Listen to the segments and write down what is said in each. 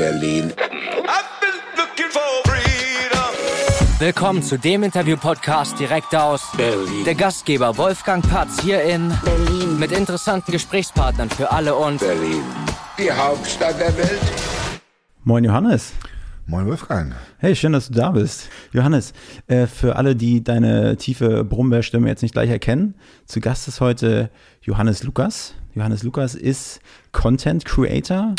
Berlin. Willkommen zu dem Interview-Podcast direkt aus Berlin. Der Gastgeber Wolfgang Patz hier in Berlin. mit interessanten Gesprächspartnern für alle und Berlin. Die Hauptstadt der Welt. Moin Johannes. Moin Wolfgang. Hey, schön, dass du da bist. Johannes, äh, für alle, die deine tiefe Brummbärstimme jetzt nicht gleich erkennen, zu Gast ist heute Johannes Lukas. Johannes Lukas ist Content Creator.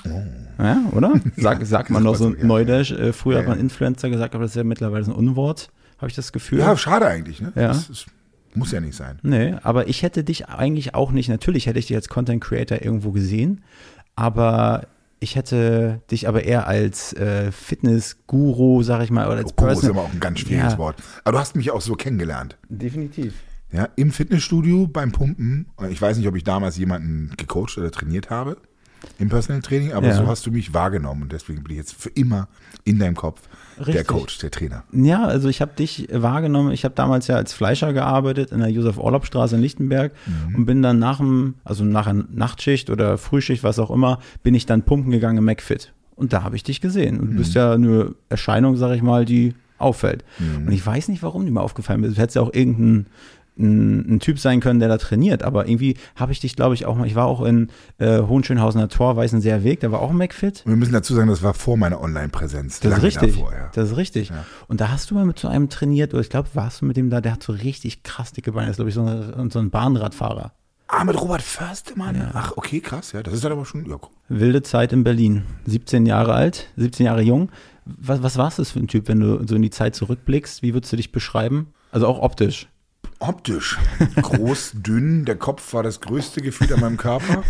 Ja, oder? Sag, sagt man noch so Oh. ja. neudeutsch. Äh, früher Ja, hat man. Influencer gesagt, aber das ist ja mittlerweile so ein Unwort, habe ich das Gefühl. Ja, schade eigentlich, ne? Ja. Das, ist, muss ja nicht sein. Nee, aber ich hätte dich eigentlich auch nicht, natürlich hätte ich dich als Content Creator irgendwo gesehen, aber ich hätte dich aber eher als äh, Fitness-Guru, sag ich mal, oder als Guru ist aber auch ein ganz schwieriges Ja, Wort. Aber du hast mich auch so kennengelernt. Definitiv. Ja, im Fitnessstudio beim Pumpen. Ich weiß nicht, ob ich damals jemanden gecoacht oder trainiert habe im Personal Training, aber Ja. so hast du mich wahrgenommen und deswegen bin ich jetzt für immer in deinem Kopf der Richtig. Coach, der Trainer. Ja, also ich habe dich wahrgenommen. Ich habe damals ja als Fleischer gearbeitet in der Josef-Orlopp-Straße in Lichtenberg Mhm. und bin dann nach dem, also nach einer Nachtschicht oder Frühschicht, was auch immer, bin ich dann pumpen gegangen im McFit. Und da habe ich dich gesehen. Und du Mhm. bist ja eine Erscheinung, sag ich mal, die auffällt. Und ich weiß nicht, warum die mir aufgefallen ist. Du hättest ja auch irgendein ein, ein Typ sein können, der da trainiert. Aber irgendwie habe ich dich, glaube ich, auch mal, ich war auch in äh, Hohenschönhausener Tor, Weißenseer Weg, da war auch ein McFit. Wir müssen dazu sagen, das war vor meiner Online-Präsenz. Das ist richtig. Davor, ja. Das ist richtig. Und da hast du mal mit so einem trainiert, oder ich glaube, warst du mit dem da, der hat so richtig krass dicke Beine, das ist, glaube ich, so ein, so ein Bahnradfahrer. Ah, mit Robert Förstemann? Ach, okay, krass, ja. Das ist dann aber schon, ja, guck. Wilde Zeit in Berlin. 17 Jahre alt, 17 Jahre jung. Was, was warst du für ein Typ, wenn du so in die Zeit zurückblickst? Wie würdest du dich beschreiben? Also auch optisch. Optisch. Groß, dünn, der Kopf war das größte Gefühl an meinem Körper.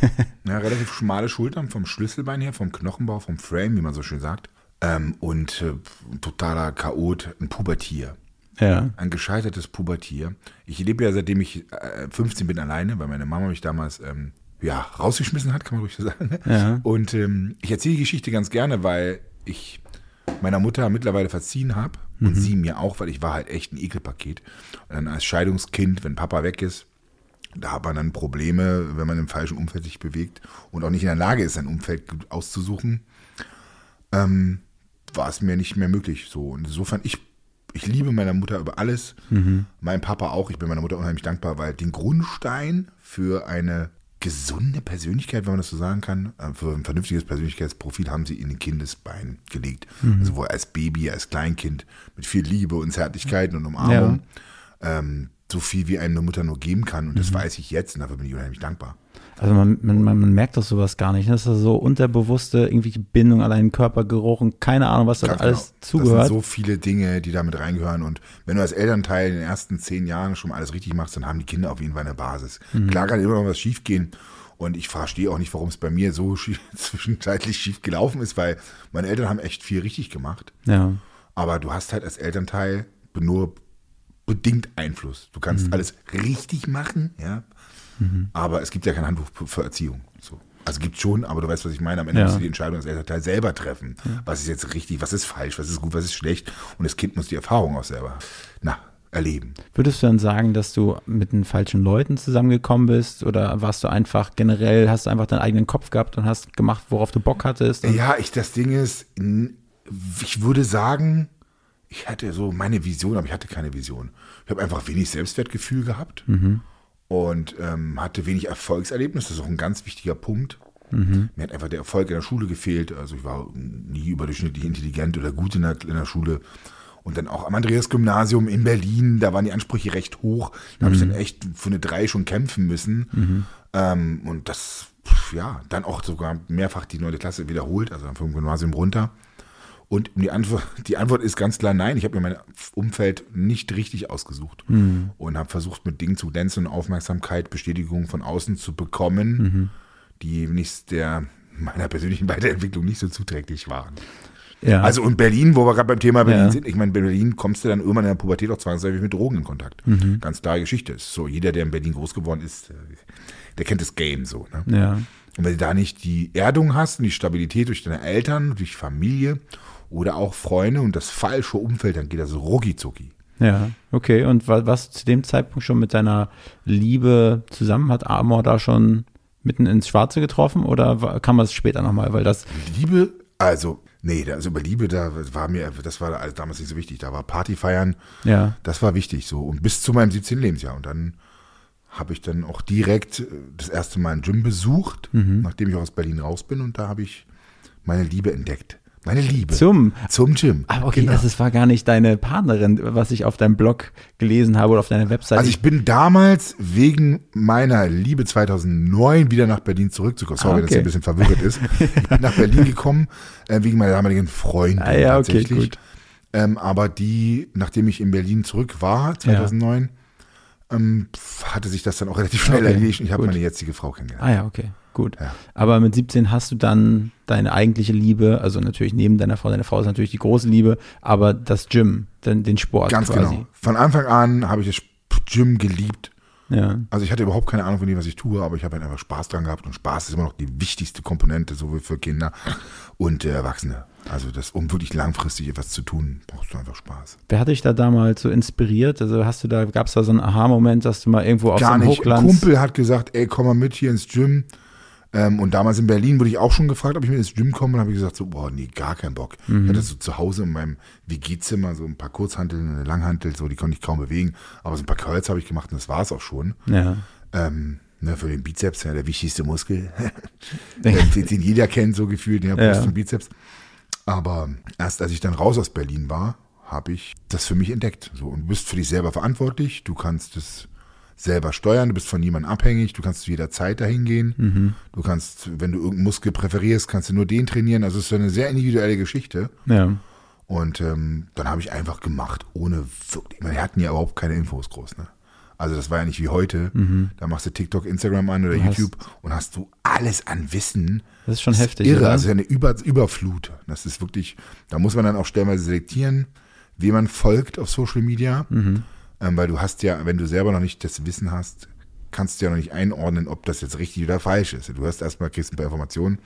Ja, relativ schmale Schultern vom Schlüsselbein her, vom Knochenbau, vom Frame, wie man so schön sagt. Ähm, und äh, totaler Chaot, ein Pubertier. Ja. Ein gescheitertes Pubertier. Ich lebe ja seitdem ich äh, 15 bin alleine, weil meine Mama mich damals ähm, ja, rausgeschmissen hat, kann man ruhig so sagen. Ja. Und ähm, ich erzähle die Geschichte ganz gerne, weil ich meiner Mutter mittlerweile verziehen habe und sie mir auch, weil ich war halt echt ein Ekelpaket. Und dann als Scheidungskind, wenn Papa weg ist, da hat man dann Probleme, wenn man im falschen Umfeld sich bewegt und auch nicht in der Lage ist, sein Umfeld gut auszusuchen, ähm, war es mir nicht mehr möglich. So. Und insofern, ich, ich liebe meine Mutter über alles, mein Papa auch. Ich bin meiner Mutter unheimlich dankbar, weil den Grundstein für eine gesunde Persönlichkeit, wenn man das so sagen kann, äh, für ein vernünftiges Persönlichkeitsprofil haben sie in den Kindesbeinen gelegt. Also wohl als Baby, als Kleinkind mit viel Liebe und Zärtlichkeit und Umarmung. Ähm, so viel wie eine Mutter nur geben kann. Und das weiß ich jetzt und dafür bin ich unheimlich dankbar. Also man, man, man merkt doch sowas gar nicht. Das ist so unterbewusste, irgendwelche Bindung, allein Körpergeruch und keine Ahnung, was da Ganz alles genau. zugehört. Das sind so viele Dinge, die damit reingehören. Und wenn du als Elternteil in den ersten zehn Jahren schon mal alles richtig machst, dann haben die Kinder auf jeden Fall eine Basis. Mhm. Klar kann immer noch was schief gehen. Und ich verstehe auch nicht, warum es bei mir so schief, zwischenzeitlich schief gelaufen ist, weil meine Eltern haben echt viel richtig gemacht. ja. Aber du hast halt als Elternteil nur bedingt Einfluss. Du kannst Mhm. alles richtig machen, ja. Aber es gibt ja kein Handbuch für- Erziehung. So. Also gibt schon, aber du weißt, was ich meine. Am Ende Ja. musst du die Entscheidung als Elternteil selber treffen. Was ist jetzt richtig, was ist falsch, was ist gut, was ist schlecht. Und das Kind muss die Erfahrung auch selber na, erleben. Würdest du dann sagen, dass du mit den falschen Leuten zusammengekommen bist oder warst du einfach generell, hast du einfach deinen eigenen Kopf gehabt und hast gemacht, worauf du Bock hattest? Ja, ich, das Ding ist, ich würde sagen, ich hatte so meine Vision, aber ich hatte keine Vision. Ich habe einfach wenig Selbstwertgefühl gehabt und ähm, hatte wenig Erfolgserlebnis. Das ist auch ein ganz wichtiger Punkt. Mir hat einfach der Erfolg in der Schule gefehlt. Also ich war nie überdurchschnittlich intelligent oder gut in der, in der Schule. Und dann auch am Andreas-Gymnasium in Berlin, da waren die Ansprüche recht hoch. Da habe ich dann echt für eine Drei schon kämpfen müssen. Ähm, und das, ja, dann auch sogar mehrfach die neunte Klasse wiederholt, also vom Gymnasium runter. Und die Antwort, die Antwort ist ganz klar nein. Ich habe mir mein Umfeld nicht richtig ausgesucht und habe versucht, mit Dingen zu glänzen und Aufmerksamkeit, Bestätigung von außen zu bekommen, die nicht der meiner persönlichen Weiterentwicklung nicht so zuträglich waren. ja. Also und Berlin, wo wir gerade beim Thema Berlin Ja. sind, ich meine, in Berlin kommst du dann irgendwann in der Pubertät auch zwangsläufig mit Drogen in Kontakt. Ganz klare Geschichte. So, jeder, der in Berlin groß geworden ist, äh, der kennt das Game so. Ne? ja. Und wenn du da nicht die Erdung hast und die Stabilität durch deine Eltern, durch Familie oder auch Freunde und das falsche Umfeld, dann geht das rucki zucki. Ja, okay. Und wa- was zu dem Zeitpunkt schon mit deiner Liebe zusammen? Hat Amor da schon mitten ins Schwarze getroffen oder wa- kam das später nochmal? Weil das, Liebe Also, nee, also über Liebe, da war mir, das war alles damals nicht so wichtig. Da war Party feiern, Ja. das war wichtig so. Und bis zu meinem 17. Lebensjahr. Und dann habe ich dann auch direkt äh, das erste Mal ein Gym besucht, Mhm. nachdem ich aus Berlin raus bin. Und da habe ich meine Liebe entdeckt. Meine Liebe. Zum. Zum Gym. Ah, okay, Genau. also es war gar nicht deine Partnerin, was ich auf deinem Blog gelesen habe oder auf deiner Webseite. Also ich bin damals wegen meiner Liebe 2009 wieder nach Berlin zurückzukommen. Sorry, Ah, wenn das okay. hier ein bisschen verwirrt ist. Ich bin nach Berlin gekommen äh, wegen meiner damaligen Freundin Ah, ja, okay, tatsächlich. gut. Ähm, aber die, nachdem ich in Berlin zurück war, 2009, ähm, hatte sich das dann auch relativ schnell Okay, erledigt und ich habe meine jetzige Frau kennengelernt. ah ja, okay, gut. Ja. Aber mit 17 hast du dann deine eigentliche Liebe, also natürlich neben deiner Frau, deine Frau ist natürlich die große Liebe, aber das Gym, den, den Sport Ganz quasi. genau. Von Anfang an habe ich das Gym geliebt. Ja. Also ich hatte überhaupt keine Ahnung von dem, was ich tue, aber ich habe halt einfach Spaß dran gehabt und Spaß ist immer noch die wichtigste Komponente, sowohl für Kinder und äh, Erwachsene. Also das, um wirklich langfristig etwas zu tun, brauchst du einfach Spaß. Wer hat dich da damals so inspiriert? Also hast du da, gab es da so einen Aha-Moment, dass du mal irgendwo auf so Gar einem nicht. Ein Hochglanz... Kumpel hat gesagt, ey, komm mal mit hier ins Gym. Ähm, und damals in Berlin wurde ich auch schon gefragt, ob ich mit ins Gym komme. Und habe ich gesagt, so, boah, nee, gar keinen Bock. Mhm. Ich hatte so zu Hause in meinem WG-Zimmer so ein paar Kurzhanteln, eine Langhantel, so, die konnte ich kaum bewegen. Aber so ein paar Curls habe ich gemacht und das war es auch schon. Ja. Ähm, ne, für den Bizeps, ja, der wichtigste Muskel, den, den jeder kennt, so gefühlt, der Ja. Brust und Bizeps. Aber erst als ich dann raus aus Berlin war, habe ich das für mich entdeckt. So, und du bist für dich selber verantwortlich, du kannst es selber steuern, du bist von niemandem abhängig, du kannst zu jeder Zeit dahin gehen. Mhm. Du kannst, wenn du irgendeinen Muskel präferierst, kannst du nur den trainieren. Also es ist eine sehr individuelle Geschichte. Ja. Und ähm, dann habe ich einfach gemacht, ohne wirklich, wir hatten ja überhaupt keine Infos groß, ne? Also das war ja nicht wie heute. Da machst du TikTok, Instagram an oder Mhm. hast- YouTube und hast du alles an Wissen. Das ist schon heftig, Irre, oder? also eine Über Überflut. Das ist wirklich, da muss man dann auch stellenweise selektieren, wem man folgt auf Social Media. Mhm. Ähm, weil du hast ja, wenn du selber noch nicht das Wissen hast, kannst du ja noch nicht einordnen, ob das jetzt richtig oder falsch ist. Du hast erstmal, kriegst ein paar Informationen,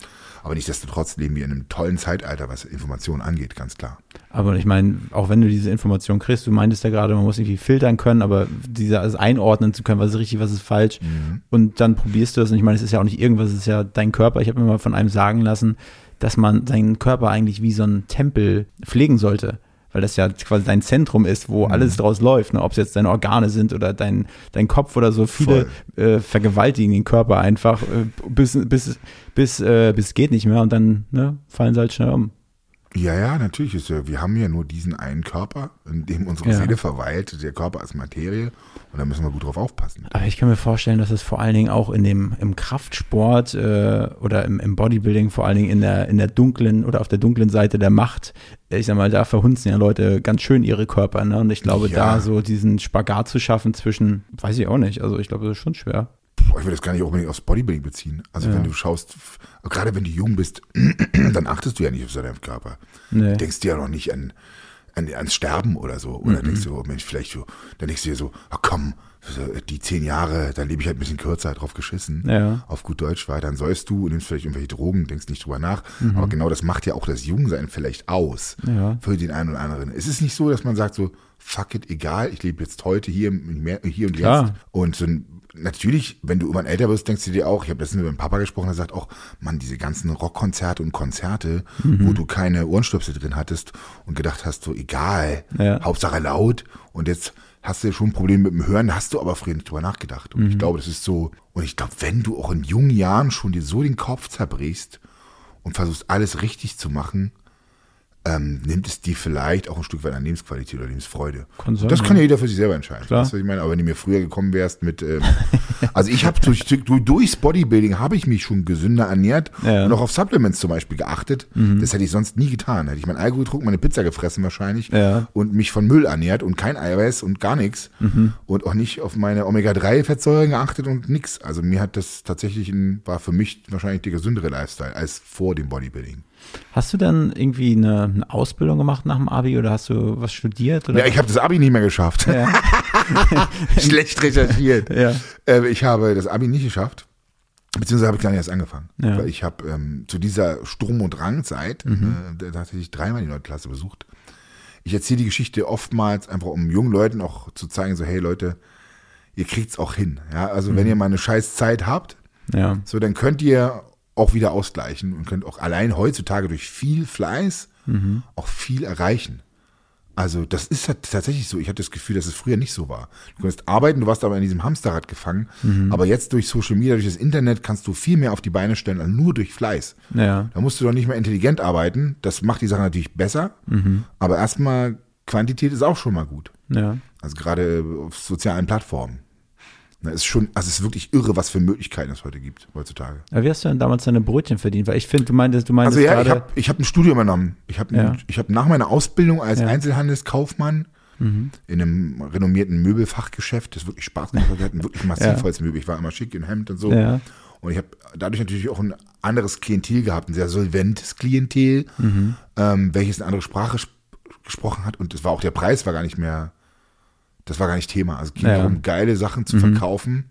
aber nichtsdestotrotz leben wir in einem tollen Zeitalter, was Informationen angeht, ganz klar. Aber ich meine, auch wenn du diese Information kriegst, du meintest ja gerade, man muss irgendwie filtern können, aber dieser also einordnen zu können, was ist richtig, was ist falsch. Mhm. Und dann probierst du das. Und ich meine, es ist ja auch nicht irgendwas, es ist ja dein Körper. Ich habe mir mal von einem sagen lassen, dass man seinen Körper eigentlich wie so ein Tempel pflegen sollte. Weil das ja quasi dein Zentrum ist, Mhm. wo alles draus läuft. Ne? Ob es jetzt deine Organe sind oder dein, dein Kopf oder so. Viele äh, vergewaltigen den Körper einfach äh, bis, bis, bis, äh, bis geht nicht mehr und dann ne, fallen sie halt schnell um. Ja, ja, natürlich ist ja, wir haben ja nur diesen einen Körper, in dem unsere Ja. Seele verweilt. Der Körper ist Materie und da müssen wir gut drauf aufpassen. Aber ich kann mir vorstellen, dass es vor allen Dingen auch in dem, im Kraftsport äh, oder im, im Bodybuilding, vor allen Dingen in der, in der dunklen oder auf der dunklen Seite der Macht, äh, ich sag mal, da verhunzen ja Leute ganz schön ihre Körper. Ne? Und ich glaube, Ja. da so diesen Spagat zu schaffen zwischen, weiß ich auch nicht, also ich glaube, das ist schon schwer. Ich will das gar nicht unbedingt aufs Bodybuilding beziehen. Also wenn du schaust, gerade wenn du jung bist, dann achtest du ja nicht auf deinen Körper. Nee. Du denkst dir ja noch nicht an, an, ans Sterben oder so. Oder denkst du, oh Mensch, vielleicht so, dann denkst du dir so, ach komm, so, die zehn Jahre, dann lebe ich halt ein bisschen kürzer, drauf geschissen. Ja. Auf gut Deutsch war, dann säufst du und nimmst vielleicht irgendwelche Drogen, denkst nicht drüber nach. Aber genau das macht ja auch das Jungsein vielleicht aus. Ja. Für den einen oder anderen. Es ist nicht so, dass man sagt so, fuck it, egal, ich lebe jetzt heute hier, hier und Klar. jetzt. Und so ein, natürlich, wenn du irgendwann älter wirst, denkst du dir auch, ich habe letztens mit meinem Papa gesprochen, der sagt auch, Mann, diese ganzen Rockkonzerte und Konzerte, Mhm. wo du keine Ohrenstöpsel drin hattest und gedacht hast, so egal, Ja. Hauptsache laut und jetzt hast du schon ein Problem mit dem Hören, hast du aber früher nicht drüber nachgedacht. Und Mhm. ich glaube, das ist so, und ich glaube, wenn du auch in jungen Jahren schon dir so den Kopf zerbrichst und versuchst alles richtig zu machen, ähm, nimmt es dir vielleicht auch ein Stück weit an Lebensqualität oder Lebensfreude. Kann sein, das kann ja jeder für sich selber entscheiden. Klar. Weißt du, was ich meine? Aber wenn du mir früher gekommen wärst mit, ähm, also ich habe durch, durch, durchs Bodybuilding habe ich mich schon gesünder ernährt Ja. Mhm. und auch auf Supplements zum Beispiel geachtet. Das hätte ich sonst nie getan. Hätte ich mein Alkohol getrunken, meine Pizza gefressen wahrscheinlich Ja. und mich von Müll ernährt und kein Eiweiß und gar nichts Mhm. und auch nicht auf meine Omega-3-Fettsäuren geachtet und nix. Also mir hat das tatsächlich ein, war für mich wahrscheinlich der gesündere Lifestyle als vor dem Bodybuilding. Hast du dann irgendwie eine, eine Ausbildung gemacht nach dem Abi oder hast du was studiert? Oder? Ja, ich habe das Abi nicht mehr geschafft. Ja. Schlecht recherchiert. Ja. Äh, ich habe das Abi nicht geschafft. Beziehungsweise habe ich gar nicht erst angefangen. Ja. Mhm. Weil ich habe ähm, zu dieser Sturm- und Drangzeit, äh, da, da hatte ich dreimal die neue Klasse besucht. Ich erzähle die Geschichte oftmals einfach, um jungen Leuten auch zu zeigen, so hey Leute, ihr kriegt's auch hin. Ja, also Mhm. wenn ihr mal eine scheiß Zeit habt, ja. so dann könnt ihr auch wieder ausgleichen und könnt auch allein heutzutage durch viel Fleiß Mhm. auch viel erreichen. Also das ist halt tatsächlich so. Ich hatte das Gefühl, dass es früher nicht so war. Du konntest arbeiten, du warst aber in diesem Hamsterrad gefangen. Mhm. Aber jetzt durch Social Media, durch das Internet kannst du viel mehr auf die Beine stellen, als nur durch Fleiß. Ja. Da musst du doch nicht mehr intelligent arbeiten. Das macht die Sache natürlich besser. Mhm. Aber erstmal, Quantität ist auch schon mal gut. Ja. Also gerade auf sozialen Plattformen. Das ist schon, also es ist wirklich irre, was für Möglichkeiten es heute gibt, heutzutage. Aber wie hast du denn damals deine Brötchen verdient? Weil ich finde, du meintest, du meintest Also ja, ich habe ich hab ein Studium übernommen. Ich habe Ja. ich hab nach meiner Ausbildung als Ja. Mhm. Einzelhandelskaufmann in einem renommierten Möbelfachgeschäft, das wirklich Spaß gemacht hat. Wir hatten wirklich massiv Ja. Holzmöbel. Ich war immer schick in Hemd und so. Ja. Und ich habe dadurch natürlich auch ein anderes Klientel gehabt, ein sehr solventes Klientel, Mhm. ähm, welches eine andere Sprache sp gesprochen hat. Und es war auch der Preis war gar nicht mehr, das war gar nicht Thema. Also es ging Ja. Mhm. darum, geile Sachen zu verkaufen,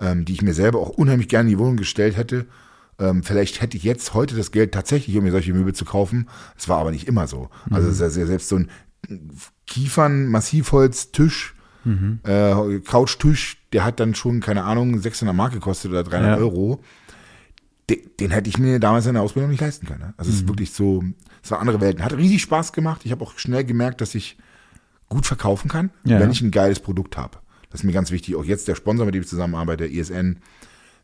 ähm, die ich mir selber auch unheimlich gerne in die Wohnung gestellt hätte. Ähm, vielleicht hätte ich jetzt heute das Geld tatsächlich, um mir solche Möbel zu kaufen. Es war aber nicht immer so. Also es ist ja selbst so ein Kiefern, Massivholz-Tisch, äh, Couchtisch, der hat dann schon, keine Ahnung, 600 Mark gekostet oder 300 Ja. Euro. Den, den hätte ich mir damals in der Ausbildung nicht leisten können. Ne? Also es ist wirklich so, es war andere Welten. Hat riesig Spaß gemacht. Ich habe auch schnell gemerkt, dass ich gut verkaufen kann, Ja. wenn ich ein geiles Produkt habe. Das ist mir ganz wichtig. Auch jetzt der Sponsor, mit dem ich zusammenarbeite, der ISN,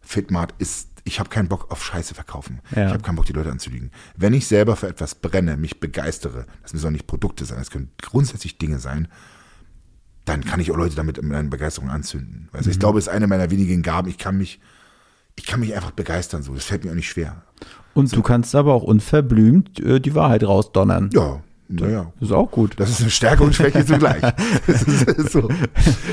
Fitmart, ist, ich habe keinen Bock auf Scheiße verkaufen. Ja. Ich habe keinen Bock, die Leute anzulügen. Wenn ich selber für etwas brenne, mich begeistere, das müssen auch nicht Produkte sein, das können grundsätzlich Dinge sein, dann kann ich auch Leute damit mit einer Begeisterung anzünden. Also Mhm. ich glaube, es ist eine meiner wenigen Gaben. Ich kann mich, ich kann mich einfach begeistern so. Das fällt mir auch nicht schwer. Und du kannst aber auch unverblümt äh, die Wahrheit rausdonnern. Ja, naja. Das ist auch gut. Das ist eine Stärke und Schwäche zugleich. Das ist so.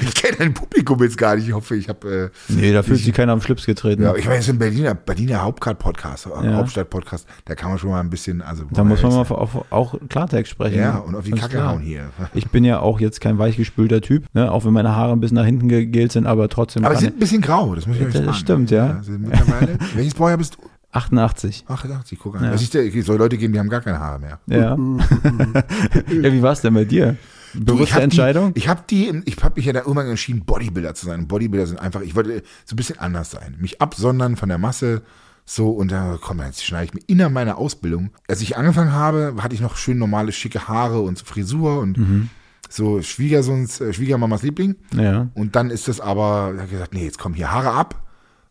Ich kenne dein Publikum jetzt gar nicht. Ich hoffe, ich habe. Äh, Nee, da fühlt sich keiner am Schlips getreten. ja, ich war jetzt im Berliner, Berliner Hauptcard-Podcast, äh, Ja. Hauptstadt-Podcast. Da kann man schon mal ein bisschen. Also, da muss man mal auf, auch Klartext sprechen. Ja, und auf die Ganz Kacke klar. hauen hier. Ich bin ja auch jetzt kein weichgespülter Typ, ne? auch wenn meine Haare ein bisschen nach hinten gegelt sind, aber trotzdem. Aber sie sind ein bisschen grau, das muss ich euch Das sagen. stimmt, ja. mittlerweile, welches Baujahr bist du? 88. Ach, 80, guck an. Ja. Das ist der, soll Leute geben, die haben gar keine Haare mehr. Ja. ja, wie war es denn bei dir? Ich Bewusste hab Entscheidung? Die, ich habe die, ich habe mich ja da irgendwann entschieden, Bodybuilder zu sein. Und Bodybuilder sind einfach, ich wollte so ein bisschen anders sein. Mich absondern von der Masse. So, und da, komm, jetzt schneide ich mir innerhalb meiner Ausbildung. Als ich angefangen habe, hatte ich noch schön normale, schicke Haare und so Frisur und Mhm. so Schwiegersohns, äh, Schwiegermamas Liebling. Ja. Und dann ist das aber, er hat gesagt, nee, jetzt komm hier Haare ab,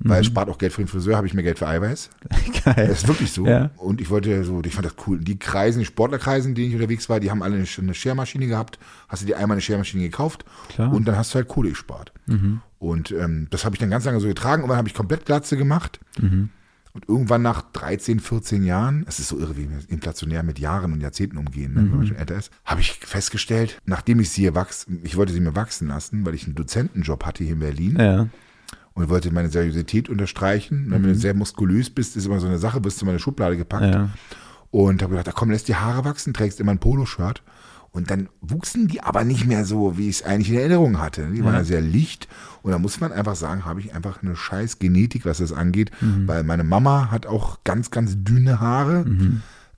Mhm. weil spart auch Geld für den Friseur, habe ich mehr Geld für Eiweiß. Geil. Das ist wirklich so. Ja. Und ich wollte so, ich fand das cool. Die Kreisen, die Sportlerkreisen, denen ich unterwegs war, die haben alle eine, eine Schermaschine gehabt. Hast du dir einmal eine Schermaschine gekauft Klar. Mhm. und dann hast du halt Kohle gespart. Und ähm, das habe ich dann ganz lange so getragen. Und dann habe ich komplett Glatze gemacht. Mhm. Und irgendwann nach 13, 14 Jahren, es ist so irre, wie wir inflationär mit Jahren und Jahrzehnten umgehen, ne, wenn Mhm. man schon älter ist, habe ich festgestellt, nachdem ich sie hier wachsen, ich wollte sie mir wachsen lassen, weil ich einen Dozentenjob hatte hier in Berlin Ja. Und wollte meine Seriosität unterstreichen. Und Wenn du sehr muskulös bist, ist immer so eine Sache, bist du in meine Schublade gepackt. Mhm. Ja. Und habe gedacht, ach komm, lässt die Haare wachsen, trägst immer ein Poloshirt. Und dann wuchsen die aber nicht mehr so, wie ich es eigentlich in Erinnerung hatte. Die waren ja sehr licht. Und da muss man einfach sagen, habe ich einfach eine scheiß Genetik, was das angeht. Mhm. Weil meine Mama hat auch ganz, ganz dünne Haare.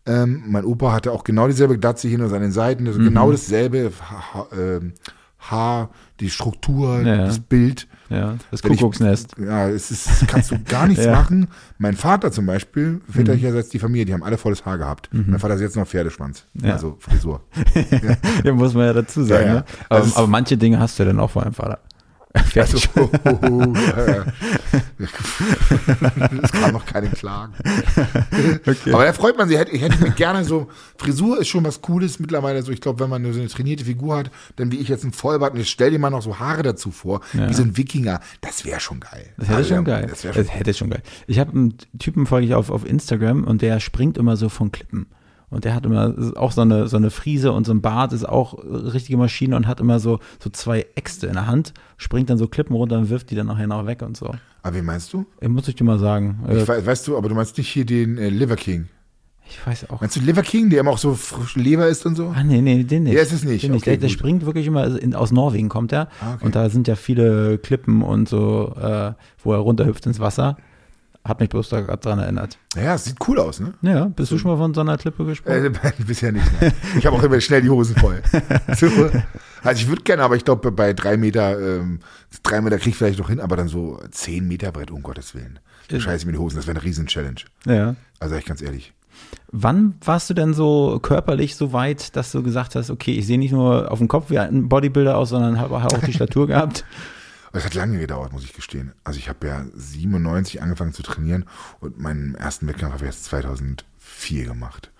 Ähm, mein Opa hatte auch genau dieselbe Glatze hier nur an den Seiten. Mhm. Also Genau dasselbe ha ha ähm, Haar, die Struktur, Ja. das Bild. Ja. Das Wenn ich- Kuckucksnest. Ja, es ist, kannst du gar nichts Ja. machen. Mein Vater zum Beispiel, väterlicherseits die Familie, die haben alle volles Haar gehabt. Mein Vater hat jetzt noch Pferdeschwanz, Ja. also Frisur. Ja, muss man ja dazu sagen. Ne? Aber, Also aber manche Dinge hast du ja dann auch von deinem Vater. Also, es kam noch keine Klagen. Aber da freut man sich. Ich hätte mir gerne so, Frisur ist schon was Cooles mittlerweile. So, ich glaube, wenn man so eine trainierte Figur hat, dann wie ich jetzt ein Vollbart und jetzt stell dir mal noch so Haare dazu vor, wie so ein Wikinger, das wäre schon geil. Das hätte Also, schon geil. Das wäre Das schon hätte schon geil. Ich habe einen Typen folge ich auf, auf Instagram und der springt immer so von Klippen. Und der hat immer auch so eine, so eine Friese und so ein Bart, ist auch richtige Maschine und hat immer so, so zwei Äxte in der Hand, springt dann so Klippen runter und wirft die dann nachher noch weg und so. Aber wen meinst du? Ich muss ich dir mal sagen. Äh, Ich weiß, weißt du, aber du meinst nicht hier den äh, Liver King. ich weiß auch. Meinst du Liver King, der immer auch so frisch Leber ist und so? Ah, nee, nee, den nicht. Der ist es nicht. Den nicht. Okay, der, der springt wirklich immer, also in, aus Norwegen kommt er. Ah, okay. Und da sind ja viele Klippen und so, äh, wo er runterhüpft ins Wasser. Hat mich bloß da dran erinnert. Ja, sieht cool aus, ne? Ja, bist du schon mal von so einer Klippe gesprungen? Äh, bisher nicht. Ne? Ich habe auch immer schnell die Hosen voll. So. Also ich würde gerne, aber ich glaube bei drei Meter, ähm, drei Meter krieg ich vielleicht noch hin, aber dann so zehn Meter Brett, um Gottes Willen. Äh. Scheiße mir die Hosen, das wäre eine riesen Challenge. ja. Also ich ganz ehrlich. Wann warst du denn so körperlich so weit, dass du gesagt hast, okay, ich sehe nicht nur auf dem Kopf wie ein Bodybuilder aus, sondern habe auch die Statur gehabt? Aber Es hat lange gedauert, muss ich gestehen. Also ich habe ja 97 angefangen zu trainieren und meinen ersten Wettkampf habe ich erst 2004 gemacht.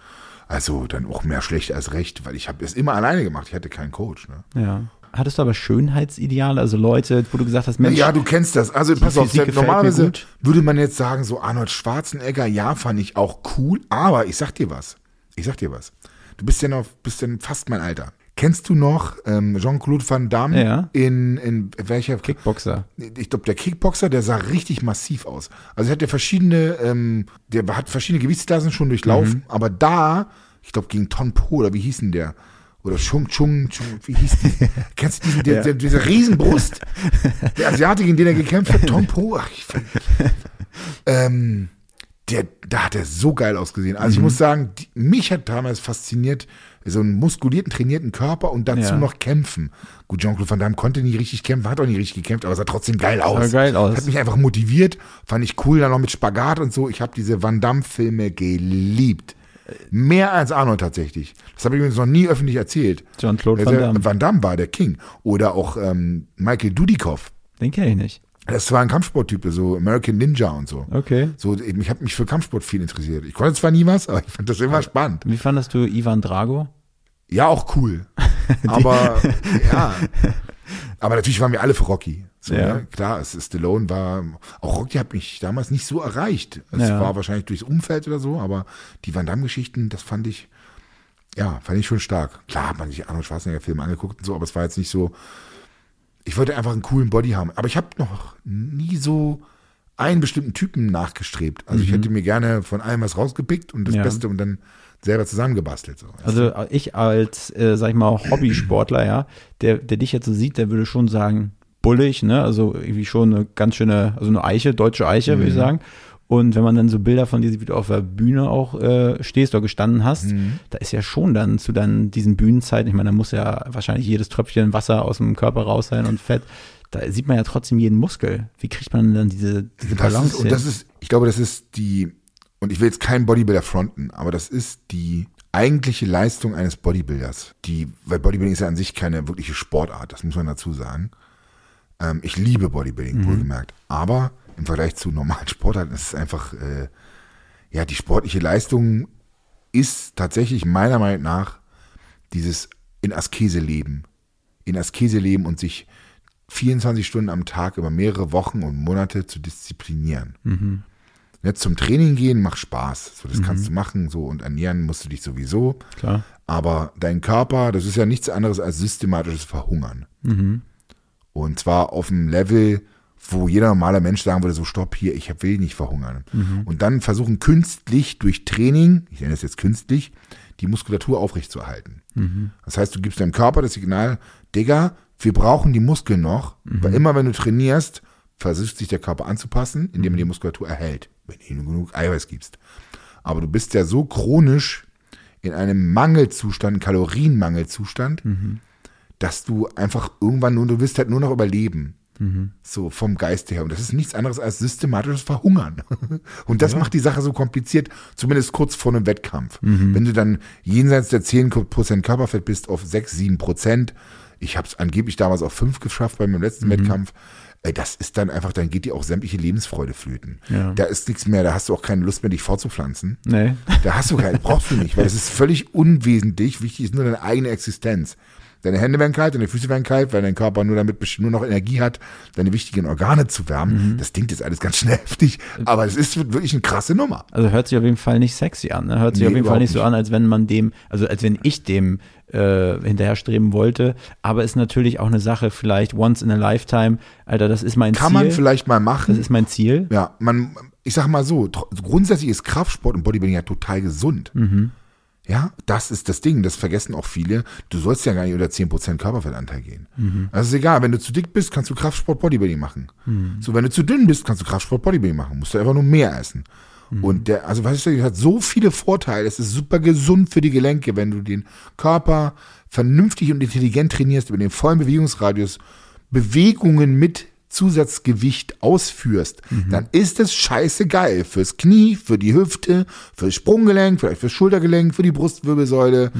Also dann auch mehr schlecht als recht, weil ich habe es immer alleine gemacht. Ich hatte keinen Coach. Ne? Ja. Hattest du aber Schönheitsideale, also Leute, wo du gesagt hast, Mensch, ja, du kennst das. Also pass auf, normalerweise würde man jetzt sagen, so Arnold Schwarzenegger, ja, fand ich auch cool, aber ich sag dir was. Ich sag dir was. Du bist ja noch, bist ja fast mein Alter. Kennst du noch ähm, Jean-Claude Van Damme Ja. in, in welcher Kickboxer. ich glaube, der Kickboxer, der sah richtig massiv aus. Also er hat ja verschiedene, ähm, der hat verschiedene Gewichtsklassen schon durchlaufen, Mhm. aber da, ich glaube, gegen Ton Po, oder wie hieß denn der? Oder Chung Chung, Chung wie hieß die? Kennst du diesen, der, Ja. der, diese Riesenbrust? Der Asiate, gegen den er gekämpft hat, Tom Po, ach, ich ähm, der, da hat er so geil ausgesehen. Also ich Mhm. muss sagen, die, mich hat damals fasziniert, so einen muskulierten, trainierten Körper und dazu Ja. noch kämpfen. Gut, Jean-Claude Van Damme konnte nie richtig kämpfen, hat auch nie richtig gekämpft, aber sah trotzdem geil aus. Sah geil aus. Hat mich einfach motiviert, fand ich cool, dann noch mit Spagat und so. Ich habe diese Van Damme-Filme geliebt. Mehr als Arnold tatsächlich. Das habe ich übrigens noch nie öffentlich erzählt. Jean-Claude Also, Van Damme. Van Damme war der King. Oder auch ähm, Michael Dudikoff. Den kenne ich nicht. Das war ein Kampfsporttyp, so American Ninja und so. Okay. So, ich habe mich für Kampfsport viel interessiert. Ich konnte zwar nie was, aber ich fand das immer spannend. Wie fandest du Ivan Drago? Ja, auch cool. Aber ja. Aber natürlich waren wir alle für Rocky. So, Ja. ne? Klar, es ist Stallone war, auch Rocky hat mich damals nicht so erreicht. Es Ja. war wahrscheinlich durchs Umfeld oder so, aber die Van Damme-Geschichten, das fand ich, ja, fand ich schon stark. Klar hat man sich Arnold Schwarzenegger-Filme angeguckt und so, aber es war jetzt nicht so, ich wollte einfach einen coolen Body haben. Aber ich habe noch nie so einen bestimmten Typen nachgestrebt. Also ich hätte mir gerne von allem was rausgepickt und das Mhm. Ja. Beste und dann selber zusammengebastelt. So. Also ich als, äh, sag ich mal, Hobbysportler, ja, der, der dich jetzt so sieht, der würde schon sagen, bullig, ne? Also irgendwie schon eine ganz schöne, also eine Eiche, deutsche Eiche, würde ich sagen. Und wenn man dann so Bilder von dir sieht, wie du auf der Bühne auch äh, stehst oder gestanden hast, da ist ja schon dann zu dann diesen Bühnenzeiten, ich meine, da muss ja wahrscheinlich jedes Tröpfchen Wasser aus dem Körper raus sein und Fett. Da sieht man ja trotzdem jeden Muskel. Wie kriegt man dann diese, diese Das Balance ist, und das ist, ich glaube, das ist die, und ich will jetzt keinen Bodybuilder fronten, aber das ist die eigentliche Leistung eines Bodybuilders. Die, weil Bodybuilding ist ja an sich keine wirkliche Sportart, das muss man dazu sagen. Ähm, ich liebe Bodybuilding, wohlgemerkt. Aber im Vergleich zu normalen Sportarten ist es einfach, äh, ja, die sportliche Leistung ist tatsächlich meiner Meinung nach dieses in Askese leben. In Askese leben und sich 24 Stunden am Tag über mehrere Wochen und Monate zu disziplinieren. Jetzt zum Training gehen macht Spaß. So, das kannst du machen, so und ernähren musst du dich sowieso. Klar. Aber dein Körper, das ist ja nichts anderes als systematisches Verhungern. Und zwar auf einem Level, wo jeder normale Mensch sagen würde, so stopp hier, ich will nicht verhungern. Und dann versuchen künstlich durch Training, ich nenne es jetzt künstlich, die Muskulatur aufrechtzuerhalten. Das heißt, du gibst deinem Körper das Signal, Digga, wir brauchen die Muskeln noch, weil immer wenn du trainierst, versucht sich der Körper anzupassen, indem er die Muskulatur erhält, wenn du ihm genug Eiweiß gibst. Aber du bist ja so chronisch in einem Mangelzustand, Kalorienmangelzustand, dass du einfach irgendwann nur, du willst halt nur noch überleben. So vom Geiste her. Und das ist nichts anderes als systematisches Verhungern. Und das macht die Sache so kompliziert, zumindest kurz vor einem Wettkampf. Wenn du dann jenseits der 10% Körperfett bist auf 6, 7%, ich habe es angeblich damals auf 5 geschafft bei meinem letzten Wettkampf, ey, das ist dann einfach, dann geht dir auch sämtliche Lebensfreude flöten. Ja. Da ist nichts mehr, da hast du auch keine Lust mehr, dich fortzupflanzen. Nee. Da hast du keine, brauchst du nicht, weil es ist völlig unwesentlich. Wichtig ist nur deine eigene Existenz. Deine Hände werden kalt, deine Füße werden kalt, weil dein Körper nur damit nur noch Energie hat, deine wichtigen Organe zu wärmen. Das klingt jetzt alles ganz schnell heftig, aber es ist wirklich eine krasse Nummer. Also hört sich auf jeden Fall nicht sexy an. Ne? Hört sich Nee, auf jeden Fall überhaupt nicht so nicht. an, als wenn man dem, also als wenn ich dem äh, hinterherstreben wollte. Aber ist natürlich auch eine Sache, vielleicht once in a lifetime. Alter, das ist mein Kann Ziel. man vielleicht mal das machen. ist mein Ziel. Ja, man, ich sag mal so, grundsätzlich ist Kraftsport und Bodybuilding ja total gesund. Ja, das ist das Ding, das vergessen auch viele. Du sollst ja gar nicht unter 10% Körperfettanteil gehen. Mhm. Also ist egal, wenn du zu dick bist, kannst du Kraftsport Bodybuilding machen. Mhm. So, wenn du zu dünn bist, kannst du Kraftsport Bodybuilding machen. Musst du einfach nur mehr essen. Mhm. Und der, also weißt du, das hat so viele Vorteile. Es ist super gesund für die Gelenke, wenn du den Körper vernünftig und intelligent trainierst, über den vollen Bewegungsradius Bewegungen mit Zusatzgewicht ausführst, dann ist es scheiße geil fürs Knie, für die Hüfte, fürs Sprunggelenk, vielleicht fürs Schultergelenk, für die Brustwirbelsäule.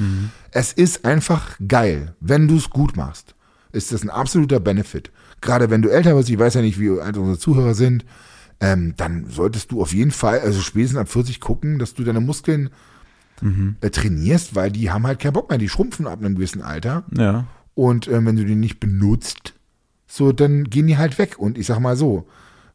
Es ist einfach geil, wenn du es gut machst. Ist das ein absoluter Benefit. Gerade wenn du älter bist, ich weiß ja nicht, wie alt unsere Zuhörer sind, ähm, dann solltest du auf jeden Fall, also spätestens ab 40 gucken, dass du deine Muskeln äh, trainierst, weil die haben halt keinen Bock mehr, die schrumpfen ab einem gewissen Alter. Ja. Und äh, wenn du die nicht benutzt, so, dann gehen die halt weg. Und ich sag mal so,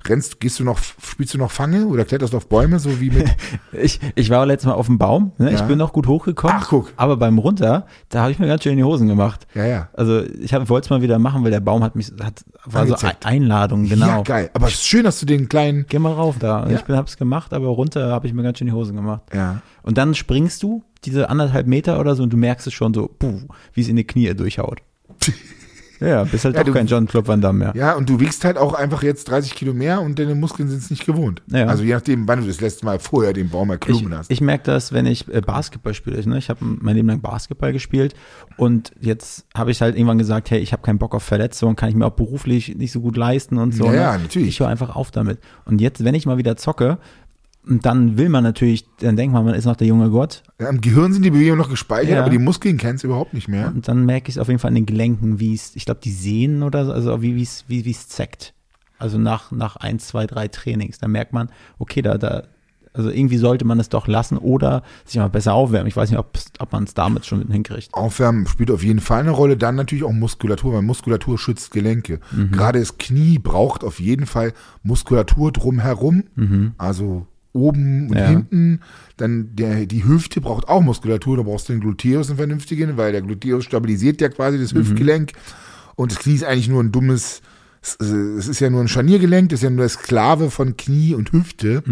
rennst, gehst du noch, spielst du noch Fange oder kletterst du auf Bäume, so wie mit, Ich, ich war letztes Mal auf dem Baum, ne? ich Ja. bin noch gut hochgekommen. Ach, guck. Aber beim Runter, da habe ich mir ganz schön in die Hosen gemacht. ja, ja. Also ich wollte es mal wieder machen, weil der Baum hat mich, hat, war so Angezeigt. Ein- Einladung, genau. Ja, geil. Aber es ist schön, dass du den kleinen, Geh mal rauf da. Ja. Ich bin, hab's gemacht, aber runter habe ich mir ganz schön die Hosen gemacht. ja. Und dann springst du diese anderthalb Meter oder so und du merkst es schon so, puh, wie es in die Knie durchhaut. Ja, bist halt Ja, doch du- kein John Klopp Van Damme mehr. Ja, und du wiegst halt auch einfach jetzt 30 Kilo mehr und deine Muskeln sind es nicht gewohnt. Ja. Also je nachdem, wann du das letzte Mal vorher den Baum Ich, erklommen hast. ich merke das, wenn ich äh, Basketball spiele. Ne? Ich habe mein Leben lang Basketball gespielt und jetzt habe ich halt irgendwann gesagt, hey, ich habe keinen Bock auf Verletzungen, kann ich mir auch beruflich nicht so gut leisten und so. Ja, ne? ja, natürlich. Ich höre einfach auf damit. Und jetzt, wenn ich mal wieder zocke, und dann will man natürlich, dann denkt man, man ist noch der junge Gott. Ja, Im Gehirn sind die Bewegungen noch gespeichert, Ja. aber die Muskeln kennst du überhaupt nicht mehr. Und dann merke ich es auf jeden Fall an den Gelenken, wie es, ich glaube, die Sehnen oder so, also wie es wie wie es zeckt. Also nach, nach ein, zwei, drei Trainings. Da merkt man, okay, da, da, also irgendwie sollte man es doch lassen oder sich mal besser aufwärmen. Ich weiß nicht, ob man es damit schon hinkriegt. Aufwärmen spielt auf jeden Fall eine Rolle. Dann natürlich auch Muskulatur, weil Muskulatur schützt Gelenke. Gerade das Knie braucht auf jeden Fall Muskulatur drumherum. Also oben und Ja. hinten. Dann der, die Hüfte braucht auch Muskulatur. Da brauchst du den Gluteus, einen vernünftigen, weil der Gluteus stabilisiert ja quasi das Hüftgelenk. Und das Knie ist eigentlich nur ein dummes, es ist ja nur ein Scharniergelenk, das ist ja nur der Sklave von Knie und Hüfte.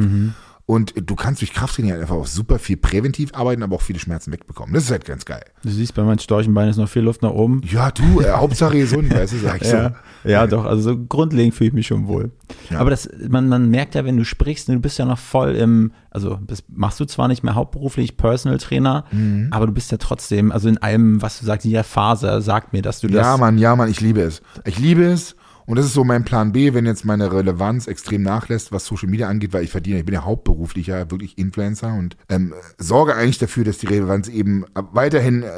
Und du kannst durch Krafttraining halt einfach auch super viel präventiv arbeiten, aber auch viele Schmerzen wegbekommen. Das ist halt ganz geil. Du siehst, bei meinen Storchenbeinen ist noch viel Luft nach oben. Ja, du, äh, Hauptsache gesund, weißt du, sag ich so. Ja, ja, doch, also so grundlegend fühle ich mich schon wohl. Ja. Aber das, man, man merkt ja, wenn du sprichst, du bist ja noch voll im, also das machst du zwar nicht mehr hauptberuflich Personal Trainer, Mhm. aber du bist ja trotzdem, also in allem, was du sagst, in jeder Phase sagt mir, dass du das. Ja, Mann, ja, Mann, ich liebe es. Ich liebe es. Und das ist so mein Plan B, wenn jetzt meine Relevanz extrem nachlässt, was Social Media angeht, weil ich verdiene, ich bin ja hauptberuflicher, wirklich Influencer und ähm, sorge eigentlich dafür, dass die Relevanz eben weiterhin äh,